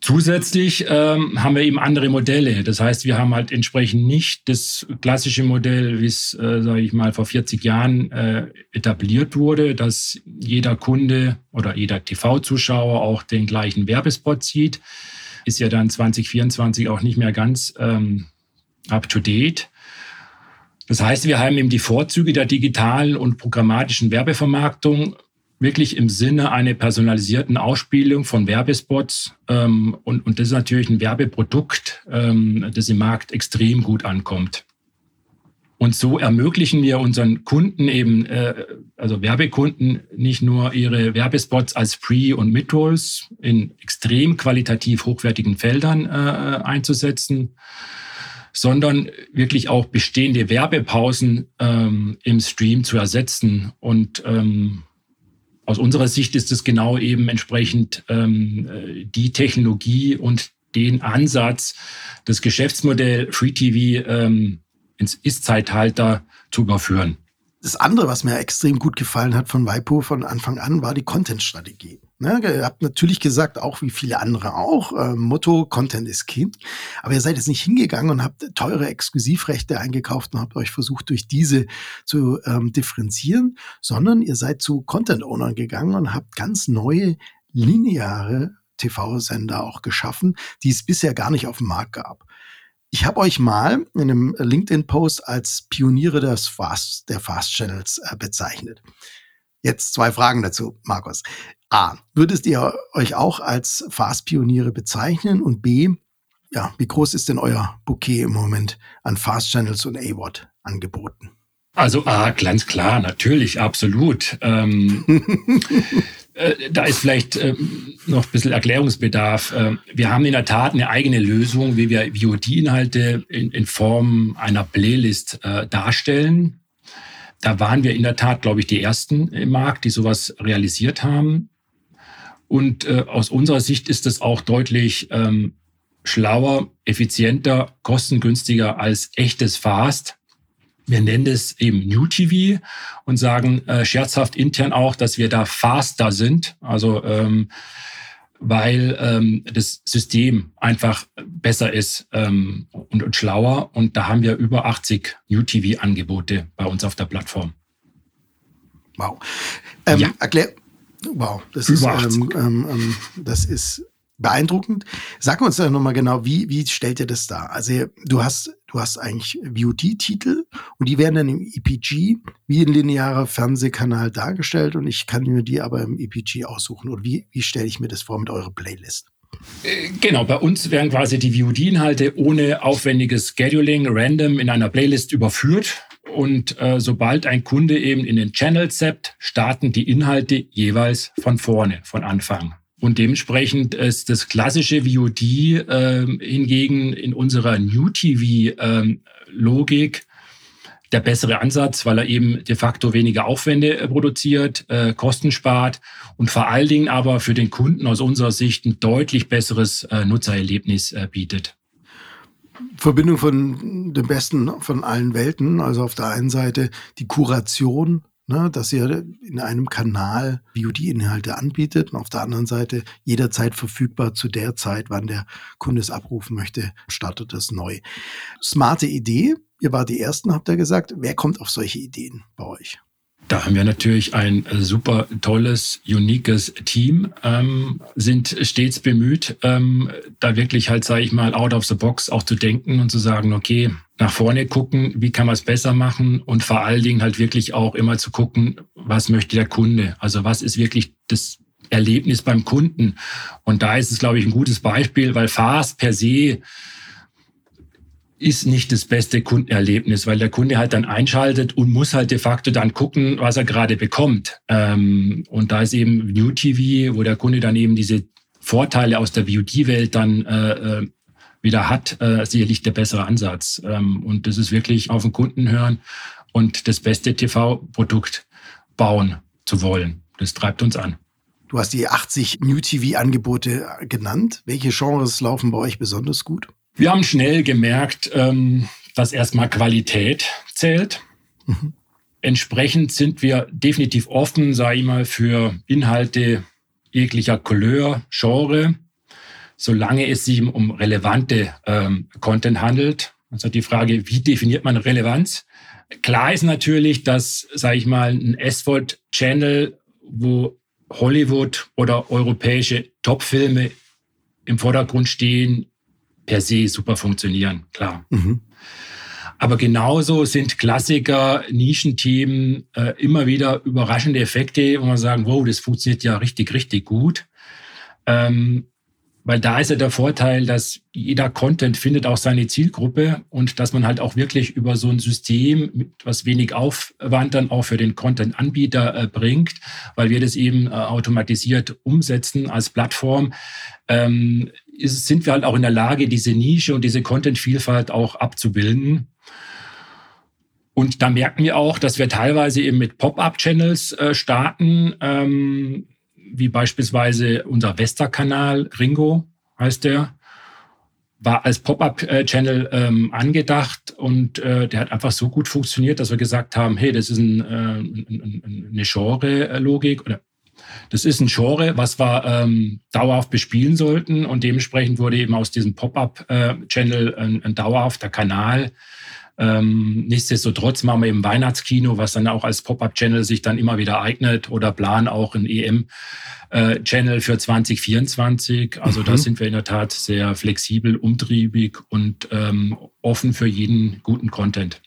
Zusätzlich ähm, haben wir eben andere Modelle. Das heißt, wir haben halt entsprechend nicht das klassische Modell, wie es, äh, sage ich mal, vor 40 Jahren äh, etabliert wurde, dass jeder Kunde oder jeder TV-Zuschauer auch den gleichen Werbespot sieht. Ist ja dann 2024 auch nicht mehr ganz ähm, up-to-date. Das heißt, wir haben eben die Vorzüge der digitalen und programmatischen Werbevermarktung wirklich im Sinne einer personalisierten Ausspielung von Werbespots. Ähm, und, und das ist natürlich ein Werbeprodukt, ähm, das im Markt extrem gut ankommt. Und so ermöglichen wir unseren Kunden eben, äh, also Werbekunden, nicht nur ihre Werbespots als Pre- und Mid-Rolls in extrem qualitativ hochwertigen Feldern äh, einzusetzen, sondern wirklich auch bestehende Werbepausen ähm, im Stream zu ersetzen und ähm, aus unserer Sicht ist es genau eben entsprechend ähm, die Technologie und den Ansatz, das Geschäftsmodell Free TV ähm, ins Ist-Zeitalter zu überführen. Das andere, was mir extrem gut gefallen hat von Waipo von Anfang an, war die Content-Strategie. Ne, ihr habt natürlich gesagt, auch wie viele andere auch, äh, Motto, Content ist Kind. Aber ihr seid jetzt nicht hingegangen und habt teure Exklusivrechte eingekauft und habt euch versucht, durch diese zu ähm, differenzieren, sondern ihr seid zu Content-Ownern gegangen und habt ganz neue lineare TV-Sender auch geschaffen, die es bisher gar nicht auf dem Markt gab. Ich habe euch mal in einem LinkedIn-Post als Pioniere des Fast, der Fast Channels äh, bezeichnet. Jetzt zwei Fragen dazu, Markus. A, würdet ihr euch auch als Fast-Pioniere bezeichnen? Und B, ja, wie groß ist denn euer Bouquet im Moment an Fast Channels und AWOD angeboten? Also A, ganz klar, natürlich, absolut. Ähm, (laughs) äh, da ist vielleicht äh, noch ein bisschen Erklärungsbedarf. Äh, wir haben in der Tat eine eigene Lösung, wie wir VOD-Inhalte in, in, Form einer Playlist äh, darstellen. Da waren wir in der Tat, glaube ich, die ersten im Markt, die sowas realisiert haben. Und äh, aus unserer Sicht ist es auch deutlich ähm, schlauer, effizienter, kostengünstiger als echtes Fast wir nennen es eben New TV und sagen äh, scherzhaft intern auch, dass wir da faster sind. Also ähm, weil ähm, das System einfach besser ist ähm, und, und schlauer. Und da haben wir über 80 New TV-Angebote bei uns auf der Plattform. Wow. Ähm, ja. Erklär. Wow, das ist, ähm, ähm, ähm, das ist beeindruckend. Sag uns doch nochmal genau, wie, wie stellt ihr das dar? Also du hast, du hast eigentlich VOD-Titel und die werden dann im EPG wie ein linearer Fernsehkanal dargestellt und ich kann mir die aber im EPG aussuchen. Und wie, wie stelle ich mir das vor mit eurer Playlist? Äh, genau, bei uns werden quasi die VOD-Inhalte ohne aufwendiges Scheduling random in einer Playlist überführt. Und äh, sobald ein Kunde eben in den Channel zappt, starten die Inhalte jeweils von vorne, von Anfang. Und dementsprechend ist das klassische VOD äh, hingegen in unserer New TV-Logik ähm, der bessere Ansatz, weil er eben de facto weniger Aufwände äh, produziert, äh, Kosten spart und vor allen Dingen aber für den Kunden aus unserer Sicht ein deutlich besseres äh, Nutzererlebnis äh, bietet. Verbindung von dem Besten von allen Welten, also auf der einen Seite die Kuration ne, dass ihr in einem Kanal VOD-Inhalte anbietet und auf der anderen Seite jederzeit verfügbar zu der Zeit, wann der Kunde es abrufen möchte, startet es neu. Smarte Idee. Ihr wart die Ersten, habt ihr gesagt. Wer kommt auf solche Ideen bei euch? Da haben wir natürlich ein äh, super tolles, uniques Team, ähm, sind stets bemüht, ähm, da wirklich halt, sage ich mal, out of the box auch zu denken und zu sagen, okay, nach vorne gucken, wie kann man es besser machen und vor allen Dingen halt wirklich auch immer zu gucken, was möchte der Kunde? Also was ist wirklich das Erlebnis beim Kunden? Und da ist es, glaube ich, ein gutes Beispiel, weil Fast per se ist nicht das beste Kundenerlebnis, weil der Kunde halt dann einschaltet und muss halt de facto dann gucken, was er gerade bekommt. Ähm, und da ist eben New TV, wo der Kunde dann eben diese Vorteile aus der VOD-Welt dann äh, äh, wieder hat, äh, sicherlich der bessere Ansatz. Ähm, und das ist wirklich auf den Kunden hören und das beste TV-Produkt bauen zu wollen. Das treibt uns an. Du hast die 80 New TV-Angebote genannt. Welche Genres laufen bei euch besonders gut? Wir haben schnell gemerkt, ähm, dass erstmal Qualität zählt. Mhm. Entsprechend sind wir definitiv offen, sage ich mal, für Inhalte jeglicher Couleur, Genre, solange es sich um relevante ähm, Content handelt. Also die Frage, wie definiert man Relevanz? Klar ist natürlich, dass, sage ich mal, ein S-Volt-Channel, wo Hollywood oder europäische Topfilme im Vordergrund stehen, per se super funktionieren, klar. Mhm. Aber genauso sind Klassiker, Nischenthemen äh, immer wieder überraschende Effekte, wo man sagen, wow, das funktioniert ja richtig, richtig gut. Ähm, weil da ist ja der Vorteil, dass jeder Content findet auch seine Zielgruppe und dass man halt auch wirklich über so ein System mit was wenig Aufwand dann auch für den Content-Anbieter äh, bringt, weil wir das eben äh, automatisiert umsetzen als Plattform, ähm, ist, sind wir halt auch in der Lage, diese Nische und diese Content-Vielfalt auch abzubilden. Und da merken wir auch, dass wir teilweise eben mit Pop-up-Channels äh, starten. Ähm, wie beispielsweise unser Vesta-Kanal, Ringo heißt der, war als Pop-up-Channel ähm, angedacht und äh, der hat einfach so gut funktioniert, dass wir gesagt haben, hey, das ist ein, äh, eine Genre-Logik oder das ist ein Genre, was wir ähm, dauerhaft bespielen sollten und dementsprechend wurde eben aus diesem Pop-up-Channel äh, ein, ein dauerhafter Kanal, ähm, nichtsdestotrotz machen wir eben Weihnachtskino, was dann auch als Pop-up-Channel sich dann immer wieder eignet oder planen auch ein EM-Channel äh, für 2024. Also mhm. da sind wir in der Tat sehr flexibel, umtriebig und ähm, offen für jeden guten Content.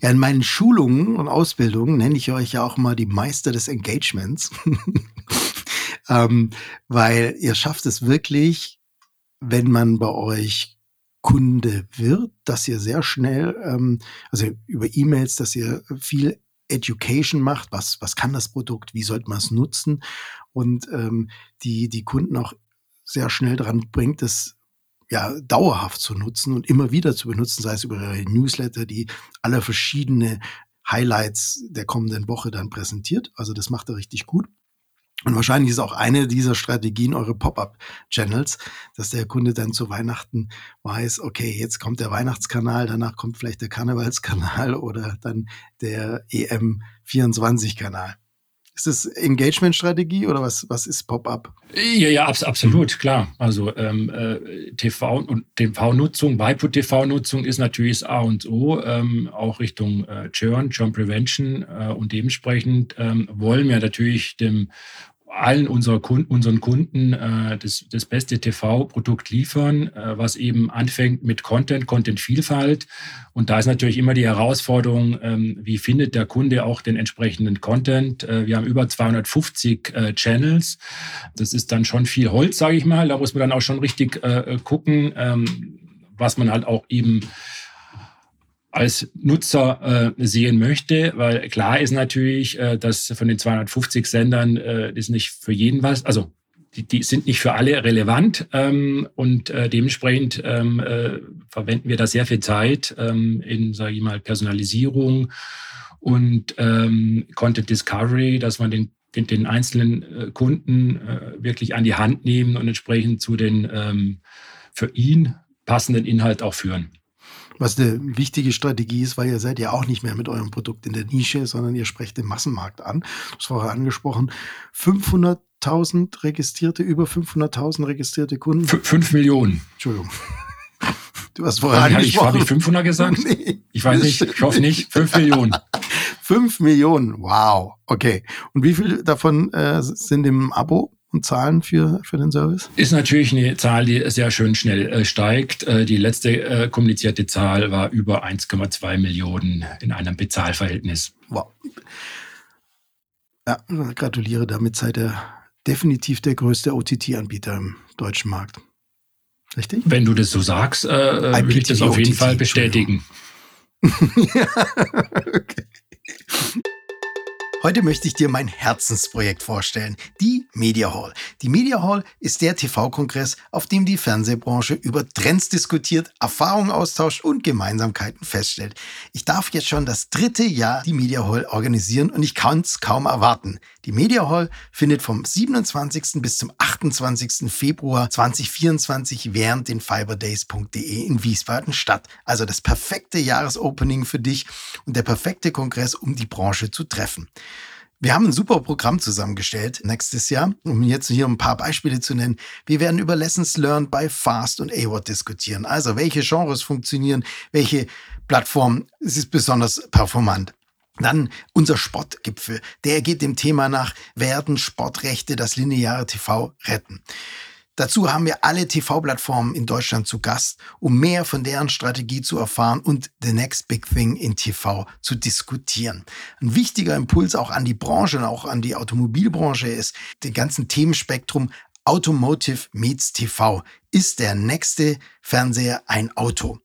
Ja, in meinen Schulungen und Ausbildungen nenne ich euch ja auch mal die Meister des Engagements, (laughs) ähm, weil ihr schafft es wirklich, wenn man bei euch Kunde wird, dass ihr sehr schnell, ähm, also über E-Mails, dass ihr viel Education macht, was, was kann das Produkt, wie sollte man es nutzen? Und ähm, die, die Kunden auch sehr schnell daran bringt, das ja, dauerhaft zu nutzen und immer wieder zu benutzen, sei es über ihre Newsletter, die alle verschiedene Highlights der kommenden Woche dann präsentiert. Also das macht er richtig gut. Und wahrscheinlich ist auch eine dieser Strategien eure Pop-up-Channels, dass der Kunde dann zu Weihnachten weiß, okay, jetzt kommt der Weihnachtskanal, danach kommt vielleicht der Karnevalskanal (laughs) oder dann der EM24-Kanal. Ist das Engagement-Strategie oder was, was ist Pop-up? Ja, ja, abs absolut, klar. Also ähm, äh, TV und TV-Nutzung, Waipu-TV-Nutzung ist natürlich das A und O, ähm, auch Richtung äh, Churn, Churn Prevention äh, und dementsprechend ähm, wollen wir natürlich dem allen unserer Kunden, unseren Kunden äh, das, das beste TV-Produkt liefern, äh, was eben anfängt mit Content, Content-Vielfalt. Und da ist natürlich immer die Herausforderung, ähm, wie findet der Kunde auch den entsprechenden Content. Äh, wir haben über 250 äh, Channels. Das ist dann schon viel Holz, sage ich mal. Da muss man dann auch schon richtig äh, gucken, ähm, was man halt auch eben als Nutzer äh, sehen möchte, weil klar ist natürlich, äh, dass von den 250 Sendern äh, ist nicht für jeden was, also die, die sind nicht für alle relevant ähm, und äh, dementsprechend ähm, äh, verwenden wir da sehr viel Zeit ähm, in, sage ich mal, Personalisierung und ähm, Content Discovery, dass man den den, einzelnen äh, Kunden äh, wirklich an die Hand nehmen und entsprechend zu den ähm, für ihn passenden Inhalt auch führen was eine wichtige Strategie ist, weil ihr seid ja auch nicht mehr mit eurem Produkt in der Nische, sondern ihr sprecht den Massenmarkt an. Das war vorher angesprochen. 500.000 registrierte, über 500.000 registrierte Kunden. F 5 Millionen. Entschuldigung. (laughs) Du hast vorher angesprochen. Habe ich 500 gesagt? (laughs) Nee. Ich weiß nicht, ich hoffe nicht. 5 Millionen. (laughs) 5 Millionen, wow. Okay. Und wie viel davon äh, sind im Abo? Und Zahlen für, für den Service? Ist natürlich eine Zahl, die sehr schön schnell äh, steigt. Äh, die letzte äh, kommunizierte Zahl war über 1,2 Millionen in einem Bezahlverhältnis. Wow. Ja, gratuliere, damit seid ihr definitiv der größte OTT-Anbieter im deutschen Markt. Richtig? Wenn du das so sagst, äh, will ich das auf jeden OTT, Fall bestätigen. (laughs) ja, okay. Heute möchte ich dir mein Herzensprojekt vorstellen, die Media Hall. Die Media Hall ist der TV-Kongress, auf dem die Fernsehbranche über Trends diskutiert, Erfahrungen austauscht und Gemeinsamkeiten feststellt. Ich darf jetzt schon das dritte Jahr die Media Hall organisieren und ich kann es kaum erwarten. Die Media Hall findet vom 27. bis zum 28. Februar 2024 während den fiberdays.de in Wiesbaden statt. Also das perfekte Jahresopening für dich und der perfekte Kongress, um die Branche zu treffen. Wir haben ein super Programm zusammengestellt nächstes Jahr, um jetzt hier ein paar Beispiele zu nennen. Wir werden über Lessons Learned bei Fast und AWOD diskutieren. Also welche Genres funktionieren, welche Plattform ist besonders performant. Dann unser Sportgipfel. Der geht dem Thema nach, werden Sportrechte das lineare TV retten? Dazu haben wir alle TV-Plattformen in Deutschland zu Gast, um mehr von deren Strategie zu erfahren und the next big thing in TV zu diskutieren. Ein wichtiger Impuls auch an die Branche und auch an die Automobilbranche ist, den ganzen Themenspektrum Automotive meets TV. Ist der nächste Fernseher ein Auto?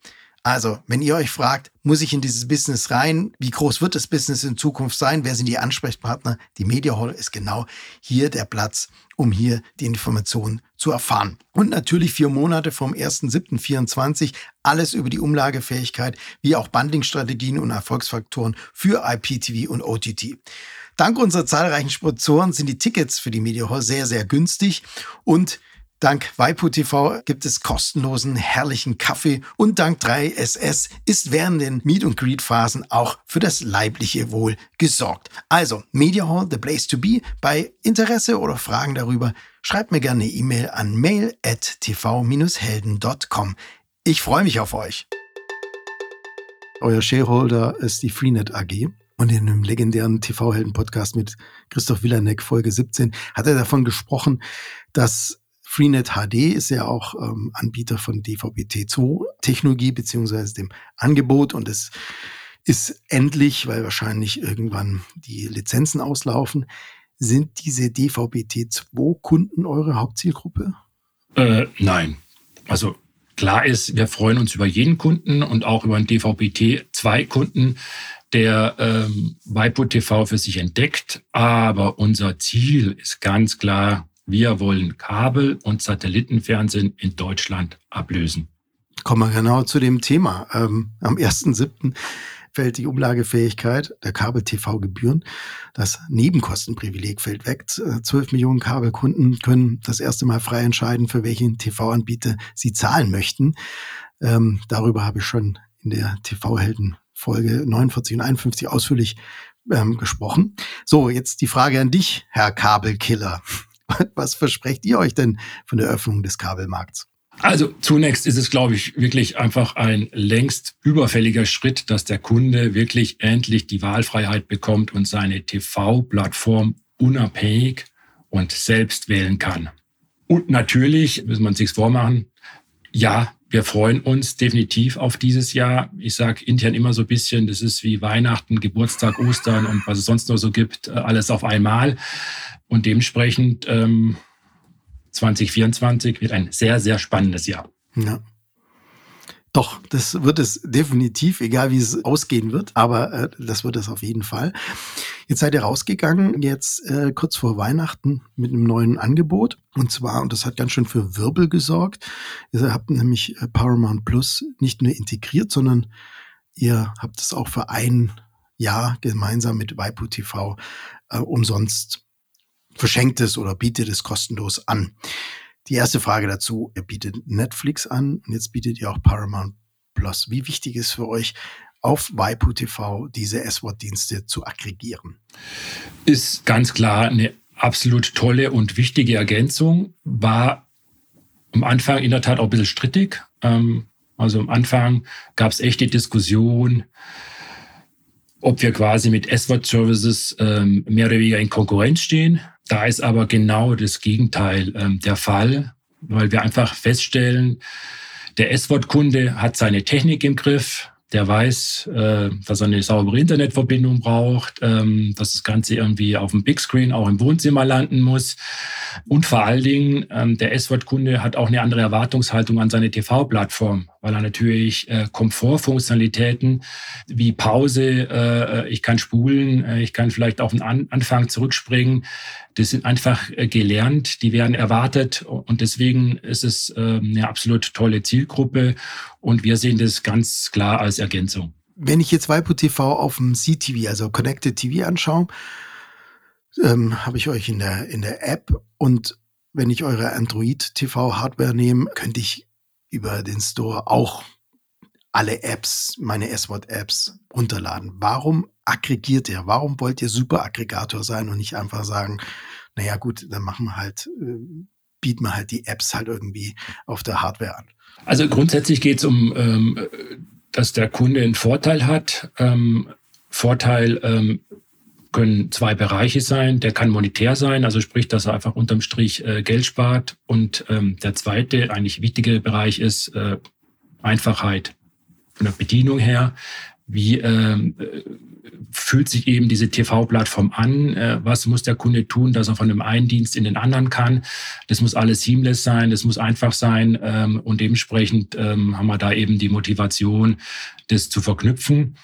Also, wenn ihr euch fragt, muss ich in dieses Business rein? Wie groß wird das Business in Zukunft sein? Wer sind die Ansprechpartner? Die Media Hall ist genau hier der Platz, um hier die Informationen zu erfahren. Und natürlich vier Monate vom 1.7.24 alles über die Umlagefähigkeit, wie auch Bundling-Strategien und Erfolgsfaktoren für IPTV und OTT. Dank unserer zahlreichen Sponsoren sind die Tickets für die Media Hall sehr, sehr günstig und Dank Waipu TV gibt es kostenlosen, herrlichen Kaffee und dank 3SS ist während den Meet- und Greet-Phasen auch für das leibliche Wohl gesorgt. Also, Media Hall, the place to be. Bei Interesse oder Fragen darüber, schreibt mir gerne eine E-Mail an mail at tv-helden.com. Ich freue mich auf euch. Euer Shareholder ist die Freenet AG. Und in einem legendären TV-Helden-Podcast mit Christoph Willaneck, Folge 17, hat er davon gesprochen, dass Freenet HD ist ja auch ähm, Anbieter von DVB-T2-Technologie beziehungsweise dem Angebot und es ist endlich, weil wahrscheinlich irgendwann die Lizenzen auslaufen. Sind diese DVB-T2-Kunden eure Hauptzielgruppe? Äh, nein. Also Klar ist, wir freuen uns über jeden Kunden und auch über einen DVB-T2-Kunden, der ähm, Waipu TV für sich entdeckt. Aber unser Ziel ist ganz klar, wir wollen Kabel- und Satellitenfernsehen in Deutschland ablösen. Kommen wir genau zu dem Thema. Ähm, am 1.7. fällt die Umlagefähigkeit der Kabel-TV-Gebühren. Das Nebenkostenprivileg fällt weg. 12 Millionen Kabelkunden können das erste Mal frei entscheiden, für welchen TV-Anbieter sie zahlen möchten. Ähm, darüber habe ich schon in der TV-Helden Folge 49 und 51 ausführlich ähm, gesprochen. So, jetzt die Frage an dich, Herr Kabelkiller. (laughs) Was versprecht ihr euch denn von der Öffnung des Kabelmarkts? Also zunächst ist es, glaube ich, wirklich einfach ein längst überfälliger Schritt, dass der Kunde wirklich endlich die Wahlfreiheit bekommt und seine TV-Plattform unabhängig und selbst wählen kann. Und natürlich, muss man sich's vormachen, ja, wir freuen uns definitiv auf dieses Jahr. Ich sage intern immer so ein bisschen, das ist wie Weihnachten, Geburtstag, Ostern und was es sonst noch so gibt, äh, alles auf einmal. Und dementsprechend ähm, 2024 wird ein sehr, sehr spannendes Jahr. Ja. Doch, das wird es definitiv, egal wie es ausgehen wird, aber äh, das wird es auf jeden Fall. Jetzt seid ihr rausgegangen, jetzt äh, kurz vor Weihnachten mit einem neuen Angebot. Und zwar, und das hat ganz schön für Wirbel gesorgt. Ihr habt nämlich äh, Paramount Plus nicht nur integriert, sondern ihr habt es auch für ein Jahr gemeinsam mit Waipu TV äh, umsonst verschenkt es oder bietet es kostenlos an. Die erste Frage dazu, ihr bietet Netflix an und jetzt bietet ihr auch Paramount Plus. Wie wichtig ist für euch, auf Waipu TV diese S-Wort-Dienste zu aggregieren? Ist ganz klar eine absolut tolle und wichtige Ergänzung. War am Anfang in der Tat auch ein bisschen strittig. Ähm, also am Anfang gab es echt die Diskussion, ob wir quasi mit S-Wort-Services ähm, mehr oder weniger in Konkurrenz stehen. Da ist aber genau das Gegenteil ähm, der Fall, weil wir einfach feststellen, der S-Wort-Kunde hat seine Technik im Griff, der weiß, äh, dass er eine saubere Internetverbindung braucht, ähm, dass das Ganze irgendwie auf dem Big Screen auch im Wohnzimmer landen muss. Und vor allen Dingen, ähm, der S-Wort-Kunde hat auch eine andere Erwartungshaltung an seine TV-Plattform, weil er natürlich äh, Komfortfunktionalitäten wie Pause, äh, ich kann spulen, äh, ich kann vielleicht auf den An Anfang zurückspringen, das sind einfach äh, gelernt, die werden erwartet. Und deswegen ist es äh, eine absolut tolle Zielgruppe. Und wir sehen das ganz klar als Ergänzung. Wenn ich jetzt Waipu TV auf dem CTV, also Connected TV anschaue, ähm, habe ich euch in der, in der App. Und wenn ich eure Android TV Hardware nehme, könnte ich über den Store auch alle Apps, meine S-Wort-Apps runterladen. Warum aggregiert ihr? Warum wollt ihr Super-Aggregator sein und nicht einfach sagen, naja gut, dann machen wir halt, äh, bieten wir halt die Apps halt irgendwie auf der Hardware an? Also grundsätzlich geht es um, ähm, dass der Kunde einen Vorteil hat. Ähm, Vorteil ähm, können zwei Bereiche sein. Der kann monetär sein, also sprich, dass er einfach unterm Strich äh, Geld spart. Und ähm, der zweite, eigentlich wichtige Bereich ist äh, Einfachheit von der Bedienung her. Wie ähm, fühlt sich eben diese TV-Plattform an? Äh, was muss der Kunde tun, dass er von dem einen Dienst in den anderen kann? Das muss alles seamless sein, das muss einfach sein ähm, und dementsprechend ähm, haben wir da eben die Motivation, das zu verknüpfen,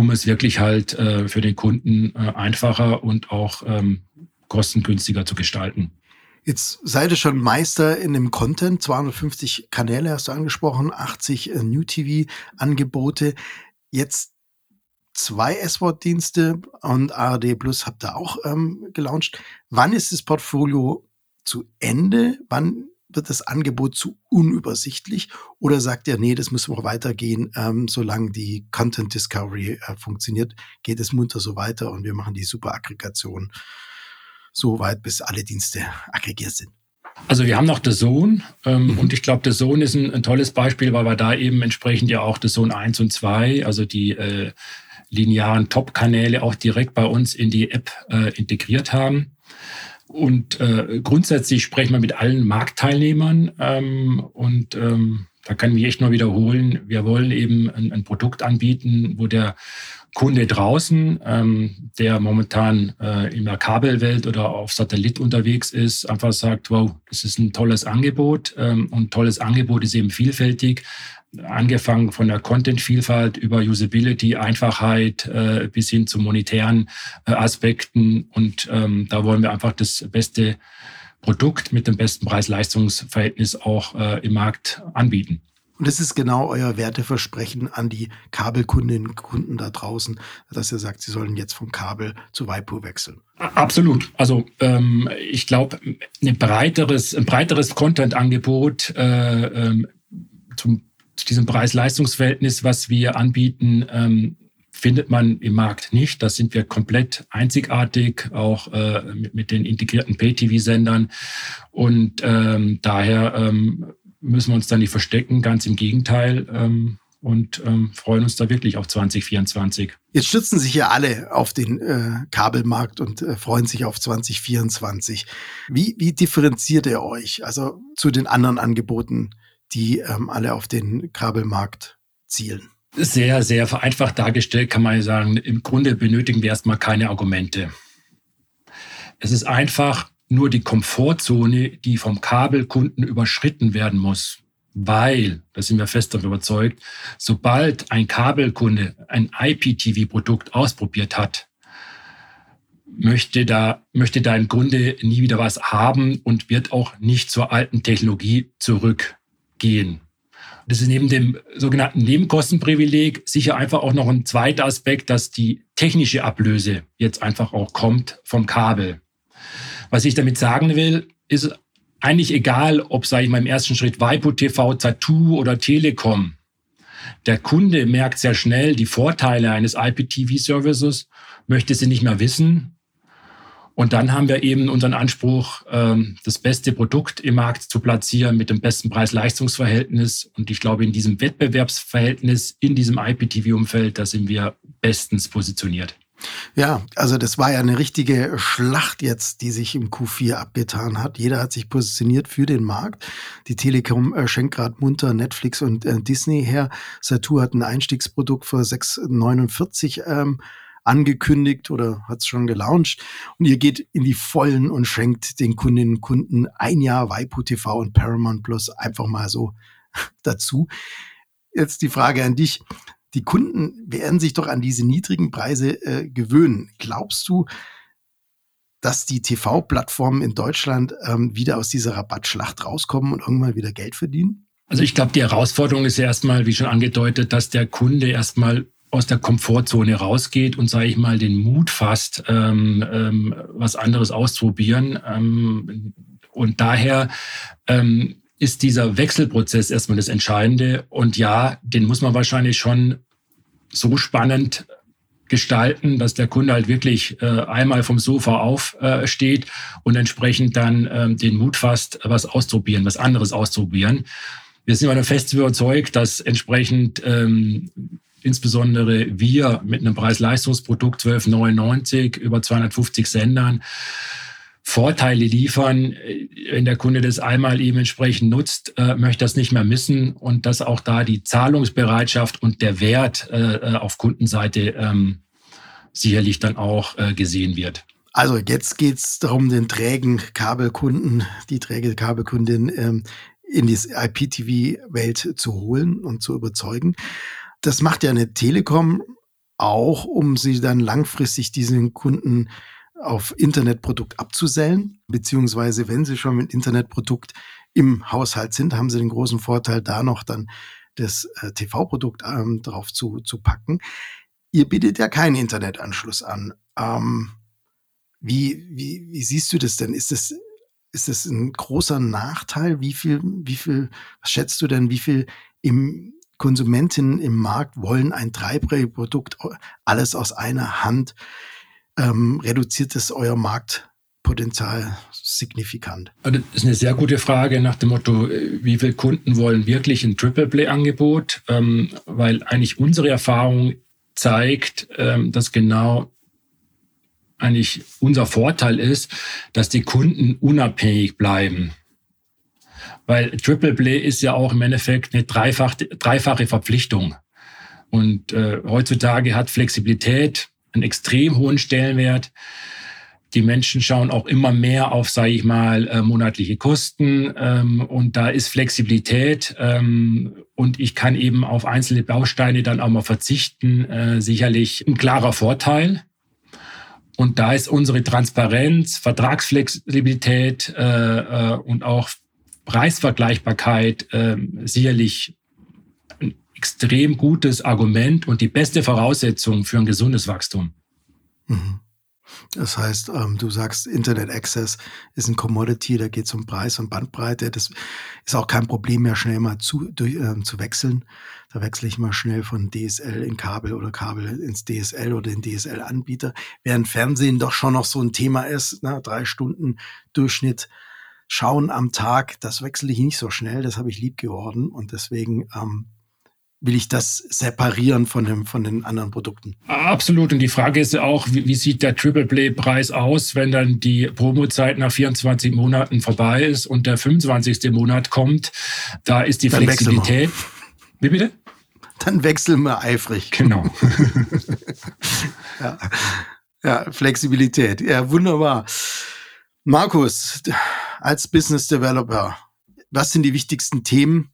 um es wirklich halt äh, für den Kunden äh, einfacher und auch ähm, kostengünstiger zu gestalten. Jetzt seid ihr schon Meister in dem Content. 250 Kanäle hast du angesprochen, 80 äh, New TV-Angebote. Jetzt zwei S-Wort-Dienste und ARD Plus habt ihr auch ähm, gelauncht. Wann ist das Portfolio zu Ende? Wann wird das Angebot zu unübersichtlich? Oder sagt ihr, nee, das müssen wir weitergehen, ähm, solange die Content Discovery äh, funktioniert, geht es munter so weiter und wir machen die super Aggregation so weit, bis alle Dienste aggregiert sind. Also wir haben noch The Zone ähm, mhm. und ich glaube, The Zone ist ein, ein, tolles Beispiel, weil wir da eben entsprechend ja auch The Zone 1 und 2, also die äh, linearen Top-Kanäle auch direkt bei uns in die App äh, integriert haben. Und äh, grundsätzlich sprechen wir mit allen Marktteilnehmern ähm, und ähm, da kann ich mich echt nur wiederholen. Wir wollen eben ein, ein Produkt anbieten, wo der Kunde draußen, ähm, der momentan äh, in der Kabelwelt oder auf Satellit unterwegs ist, einfach sagt, wow, das ist ein tolles Angebot ähm, und tolles Angebot ist eben vielfältig angefangen von der Content-Vielfalt über Usability, Einfachheit äh, bis hin zu monetären äh, Aspekten. Und ähm, da wollen wir einfach das beste Produkt mit dem besten Preis-Leistungs-Verhältnis auch äh, im Markt anbieten. Und das ist genau euer Werteversprechen an die Kabelkundinnen und Kunden da draußen, dass ihr sagt, sie sollen jetzt vom Kabel zu Waipu wechseln. Absolut. Also ähm, ich glaube, ein breiteres, ein breiteres Content-Angebot äh, ähm, zum zu diesem Preis-Leistungs-Verhältnis, was wir anbieten, ähm, findet man im Markt nicht. Da sind wir komplett einzigartig, auch äh, mit, mit, den integrierten Pay-TV-Sendern. Und ähm, daher ähm, müssen wir uns da nicht verstecken, ganz im Gegenteil. Ähm, und ähm, freuen uns da wirklich auf 2024. Jetzt stützen sich ja alle auf den äh, Kabelmarkt und äh, freuen sich auf 2024. Wie, wie differenziert ihr euch also zu den anderen Angeboten die ähm, alle auf den Kabelmarkt zielen. Sehr, sehr vereinfacht dargestellt kann man sagen, im Grunde benötigen wir erstmal keine Argumente. Es ist einfach nur die Komfortzone, die vom Kabelkunden überschritten werden muss. Weil, da sind wir fest davon überzeugt, sobald ein Kabelkunde ein IPTV-Produkt ausprobiert hat, möchte da, möchte da im Grunde nie wieder was haben und wird auch nicht zur alten Technologie zurück gehen. Das ist neben dem sogenannten Nebenkostenprivileg sicher einfach auch noch ein zweiter Aspekt, dass die technische Ablöse jetzt einfach auch kommt vom Kabel. Was ich damit sagen will, ist eigentlich egal, ob, sage ich mal, im ersten Schritt Waipu TV, Tattoo oder Telekom. Der Kunde merkt sehr schnell die Vorteile eines IPTV-Services, möchte sie nicht mehr wissen und dann haben wir eben unseren Anspruch, ähm, das beste Produkt im Markt zu platzieren mit dem besten Preis-Leistungs-Verhältnis. Und ich glaube, in diesem Wettbewerbsverhältnis, in diesem IPTV-Umfeld, da sind wir bestens positioniert. Ja, also das war ja eine richtige Schlacht jetzt, die sich im Q4 abgetan hat. Jeder hat sich positioniert für den Markt. Die Telekom äh, schenkt gerade munter Netflix und äh, Disney her. Satu hat ein Einstiegsprodukt für 6,49 ähm, angekündigt oder hat es schon gelauncht. Und ihr geht in die Vollen und schenkt den Kundinnen und Kunden ein Jahr Waipu TV und Paramount Plus einfach mal so (laughs) dazu. Jetzt die Frage an dich. Die Kunden werden sich doch an diese niedrigen Preise äh, gewöhnen. Glaubst du, dass die TV-Plattformen in Deutschland ähm, wieder aus dieser Rabattschlacht rauskommen und irgendwann wieder Geld verdienen? Also ich glaube, die Herausforderung ist erstmal, wie schon angedeutet, dass der Kunde erstmal aus der Komfortzone rausgeht und, sage ich mal, den Mut fasst, ähm, ähm, was anderes auszuprobieren. Ähm, und daher ähm, ist dieser Wechselprozess erstmal das Entscheidende. Und ja, den muss man wahrscheinlich schon so spannend gestalten, dass der Kunde halt wirklich äh, einmal vom Sofa aufsteht äh, und entsprechend dann ähm, den Mut fasst, was auszuprobieren, was anderes auszuprobieren. Wir sind aber fest überzeugt, dass entsprechend ähm, insbesondere wir mit einem Preis-Leistungsprodukt 12,99 über 250 Sendern Vorteile liefern. Wenn der Kunde das einmal eben entsprechend nutzt, äh, möchte das nicht mehr missen und dass auch da die Zahlungsbereitschaft und der Wert äh, äh auf Kundenseite ähm, sicherlich dann auch äh, gesehen wird. Also jetzt geht es darum, den trägen Kabelkunden, die träge Kabelkundin ähm, in die IPTV-Welt zu holen und zu überzeugen. Das macht ja eine Telekom auch, um sie dann langfristig diesen Kunden auf Internetprodukt abzusellen, beziehungsweise wenn sie schon mit Internetprodukt im Haushalt sind, haben sie den großen Vorteil, da noch dann das äh, TV-Produkt ähm, drauf zu, zu packen. Ihr bietet ja keinen Internetanschluss an. Ähm, wie, wie, wie siehst du das denn? Ist das, ist das ein großer Nachteil? Wie viel, wie viel, was schätzt du denn, wie viel im Konsumentinnen im Markt wollen ein Dreibrei-Produkt, alles aus einer Hand. Ähm, reduziert es euer Marktpotenzial signifikant? Also, das ist eine sehr gute Frage nach dem Motto, äh, wie viele Kunden wollen wirklich ein Triple-Play-Angebot? Ähm, weil eigentlich unsere Erfahrung zeigt, ähm, dass genau eigentlich unser Vorteil ist, dass die Kunden unabhängig bleiben. Weil Triple Play ist ja auch im Endeffekt eine dreifach, dreifache Verpflichtung. Und äh, heutzutage hat Flexibilität einen extrem hohen Stellenwert. Die Menschen schauen auch immer mehr auf, sage ich mal, äh, monatliche Kosten. Ähm, und da ist Flexibilität ähm, und ich kann eben auf einzelne Bausteine dann auch mal verzichten, äh, sicherlich ein klarer Vorteil. Und da ist unsere Transparenz, Vertragsflexibilität äh, äh, und auch Preisvergleichbarkeit äh, sicherlich ein extrem gutes Argument und die beste Voraussetzung für ein gesundes Wachstum. Mhm. Das heißt, ähm, du sagst, Internet Access ist ein Commodity, da geht es um Preis und Bandbreite. Das ist auch kein Problem mehr, schnell mal zu, durch, äh, zu wechseln. Da wechsle ich mal schnell von DSL in Kabel oder Kabel ins DSL oder den DSL-Anbieter. Während Fernsehen doch schon noch so ein Thema ist, ne? drei Stunden Durchschnitt schauen am Tag, das wechsle ich nicht so schnell, das habe ich lieb geworden und deswegen ähm, will ich das separieren von, dem, von den anderen Produkten. Absolut. Und die Frage ist ja auch, wie, wie sieht der Triple Play Preis aus, wenn dann die Promozeit nach 24 Monaten vorbei ist und der 25. Monat kommt? Da ist die dann Flexibilität. Wie bitte? Dann wechseln wir eifrig. Genau. (laughs) ja. ja, Flexibilität. Ja, wunderbar. Markus, als Business Developer, was sind die wichtigsten Themen,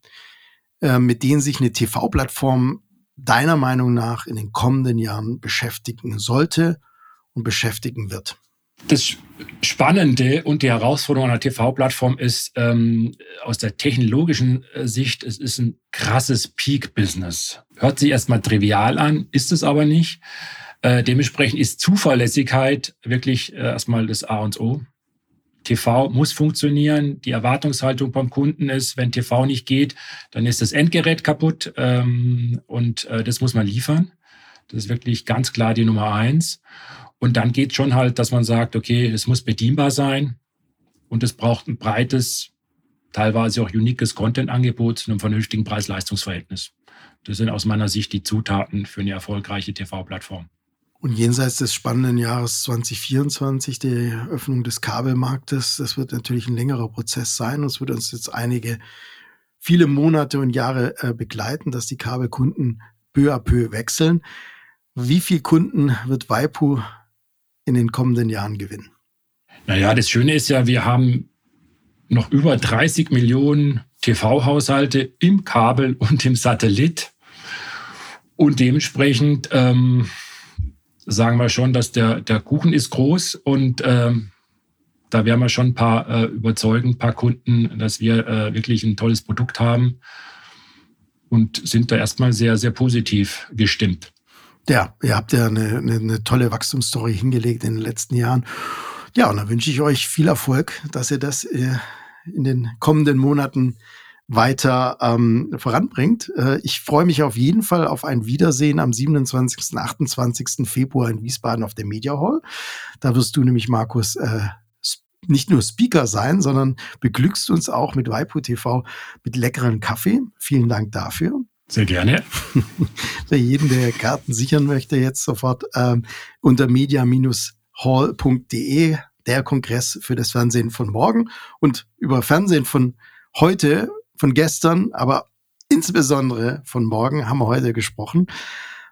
äh, mit denen sich eine TV-Plattform deiner Meinung nach in den kommenden Jahren beschäftigen sollte und beschäftigen wird? Das Spannende und die Herausforderung einer TV-Plattform ist ähm, aus der technologischen äh, Sicht, es ist ein krasses Peak-Business. Hört sich erstmal trivial an, ist es aber nicht. Äh, dementsprechend ist Zuverlässigkeit wirklich äh, erstmal das A und O. TV muss funktionieren. Die Erwartungshaltung beim Kunden ist, wenn TV nicht geht, dann ist das Endgerät kaputt ähm, und äh, das muss man liefern. Das ist wirklich ganz klar die Nummer eins. Und dann geht schon halt, dass man sagt, okay, es muss bedienbar sein und es braucht ein breites, teilweise auch uniques Content-Angebot zu einem vernünftigen Preis-Leistungs-Verhältnis. Das sind aus meiner Sicht die Zutaten für eine erfolgreiche TV-Plattform. Und jenseits des spannenden Jahres 2024, der Öffnung des Kabelmarktes, das wird natürlich ein längerer Prozess sein und es wird uns jetzt einige, viele Monate und Jahre äh, begleiten, dass die Kabelkunden peu à peu wechseln. Wie viele Kunden wird Waipu in den kommenden Jahren gewinnen? Naja, das Schöne ist ja, wir haben noch über 30 Millionen TV-Haushalte im Kabel und im Satellit. Und dementsprechend ähm, sagen wir schon, dass der, der Kuchen ist groß und ähm, da werden wir schon ein paar äh, überzeugen, ein paar Kunden, dass wir äh, wirklich ein tolles Produkt haben und sind da erstmal sehr, sehr positiv gestimmt. Ja, ihr habt ja eine, eine, eine tolle Wachstumsstory hingelegt in den letzten Jahren. Ja, und da wünsche ich euch viel Erfolg, dass ihr das äh, in den kommenden Monaten weiter ähm, voranbringt. Äh, ich freue mich auf jeden Fall auf ein Wiedersehen am 27. und 28. Februar in Wiesbaden auf der Media Hall. Da wirst du nämlich, Markus, äh, nicht nur Speaker sein, sondern beglückst uns auch mit Waipu TV mit leckeren Kaffee. Vielen Dank dafür. Sehr gerne. (laughs) Für jeden, der Karten sichern möchte, jetzt sofort ähm, unter media-hall.de der Kongress für das Fernsehen von morgen und über Fernsehen von heute von gestern, aber insbesondere von morgen haben wir heute gesprochen.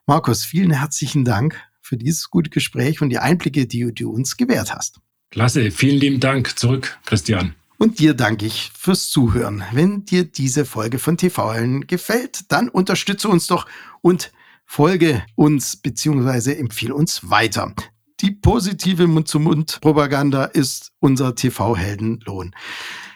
Markus, vielen herzlichen Dank für dieses gute Gespräch und die Einblicke, die du uns gewährt hast. Klasse, vielen lieben Dank zurück, Christian. Und dir danke ich fürs Zuhören. Wenn dir diese Folge von TV Helden gefällt, dann unterstütze uns doch und folge uns bzw. empfehle uns weiter. Die positive Mund-zu-Mund-Propaganda ist unser TV-Heldenlohn.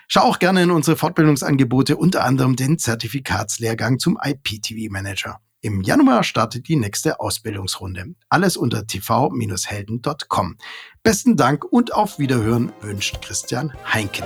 Schau auch gerne in unsere Fortbildungsangebote, unter anderem den Zertifikatslehrgang zum IPTV Manager. Im Januar startet die nächste Ausbildungsrunde. Alles unter tv-helden.com. Besten Dank und auf Wiederhören wünscht Christian Heinken.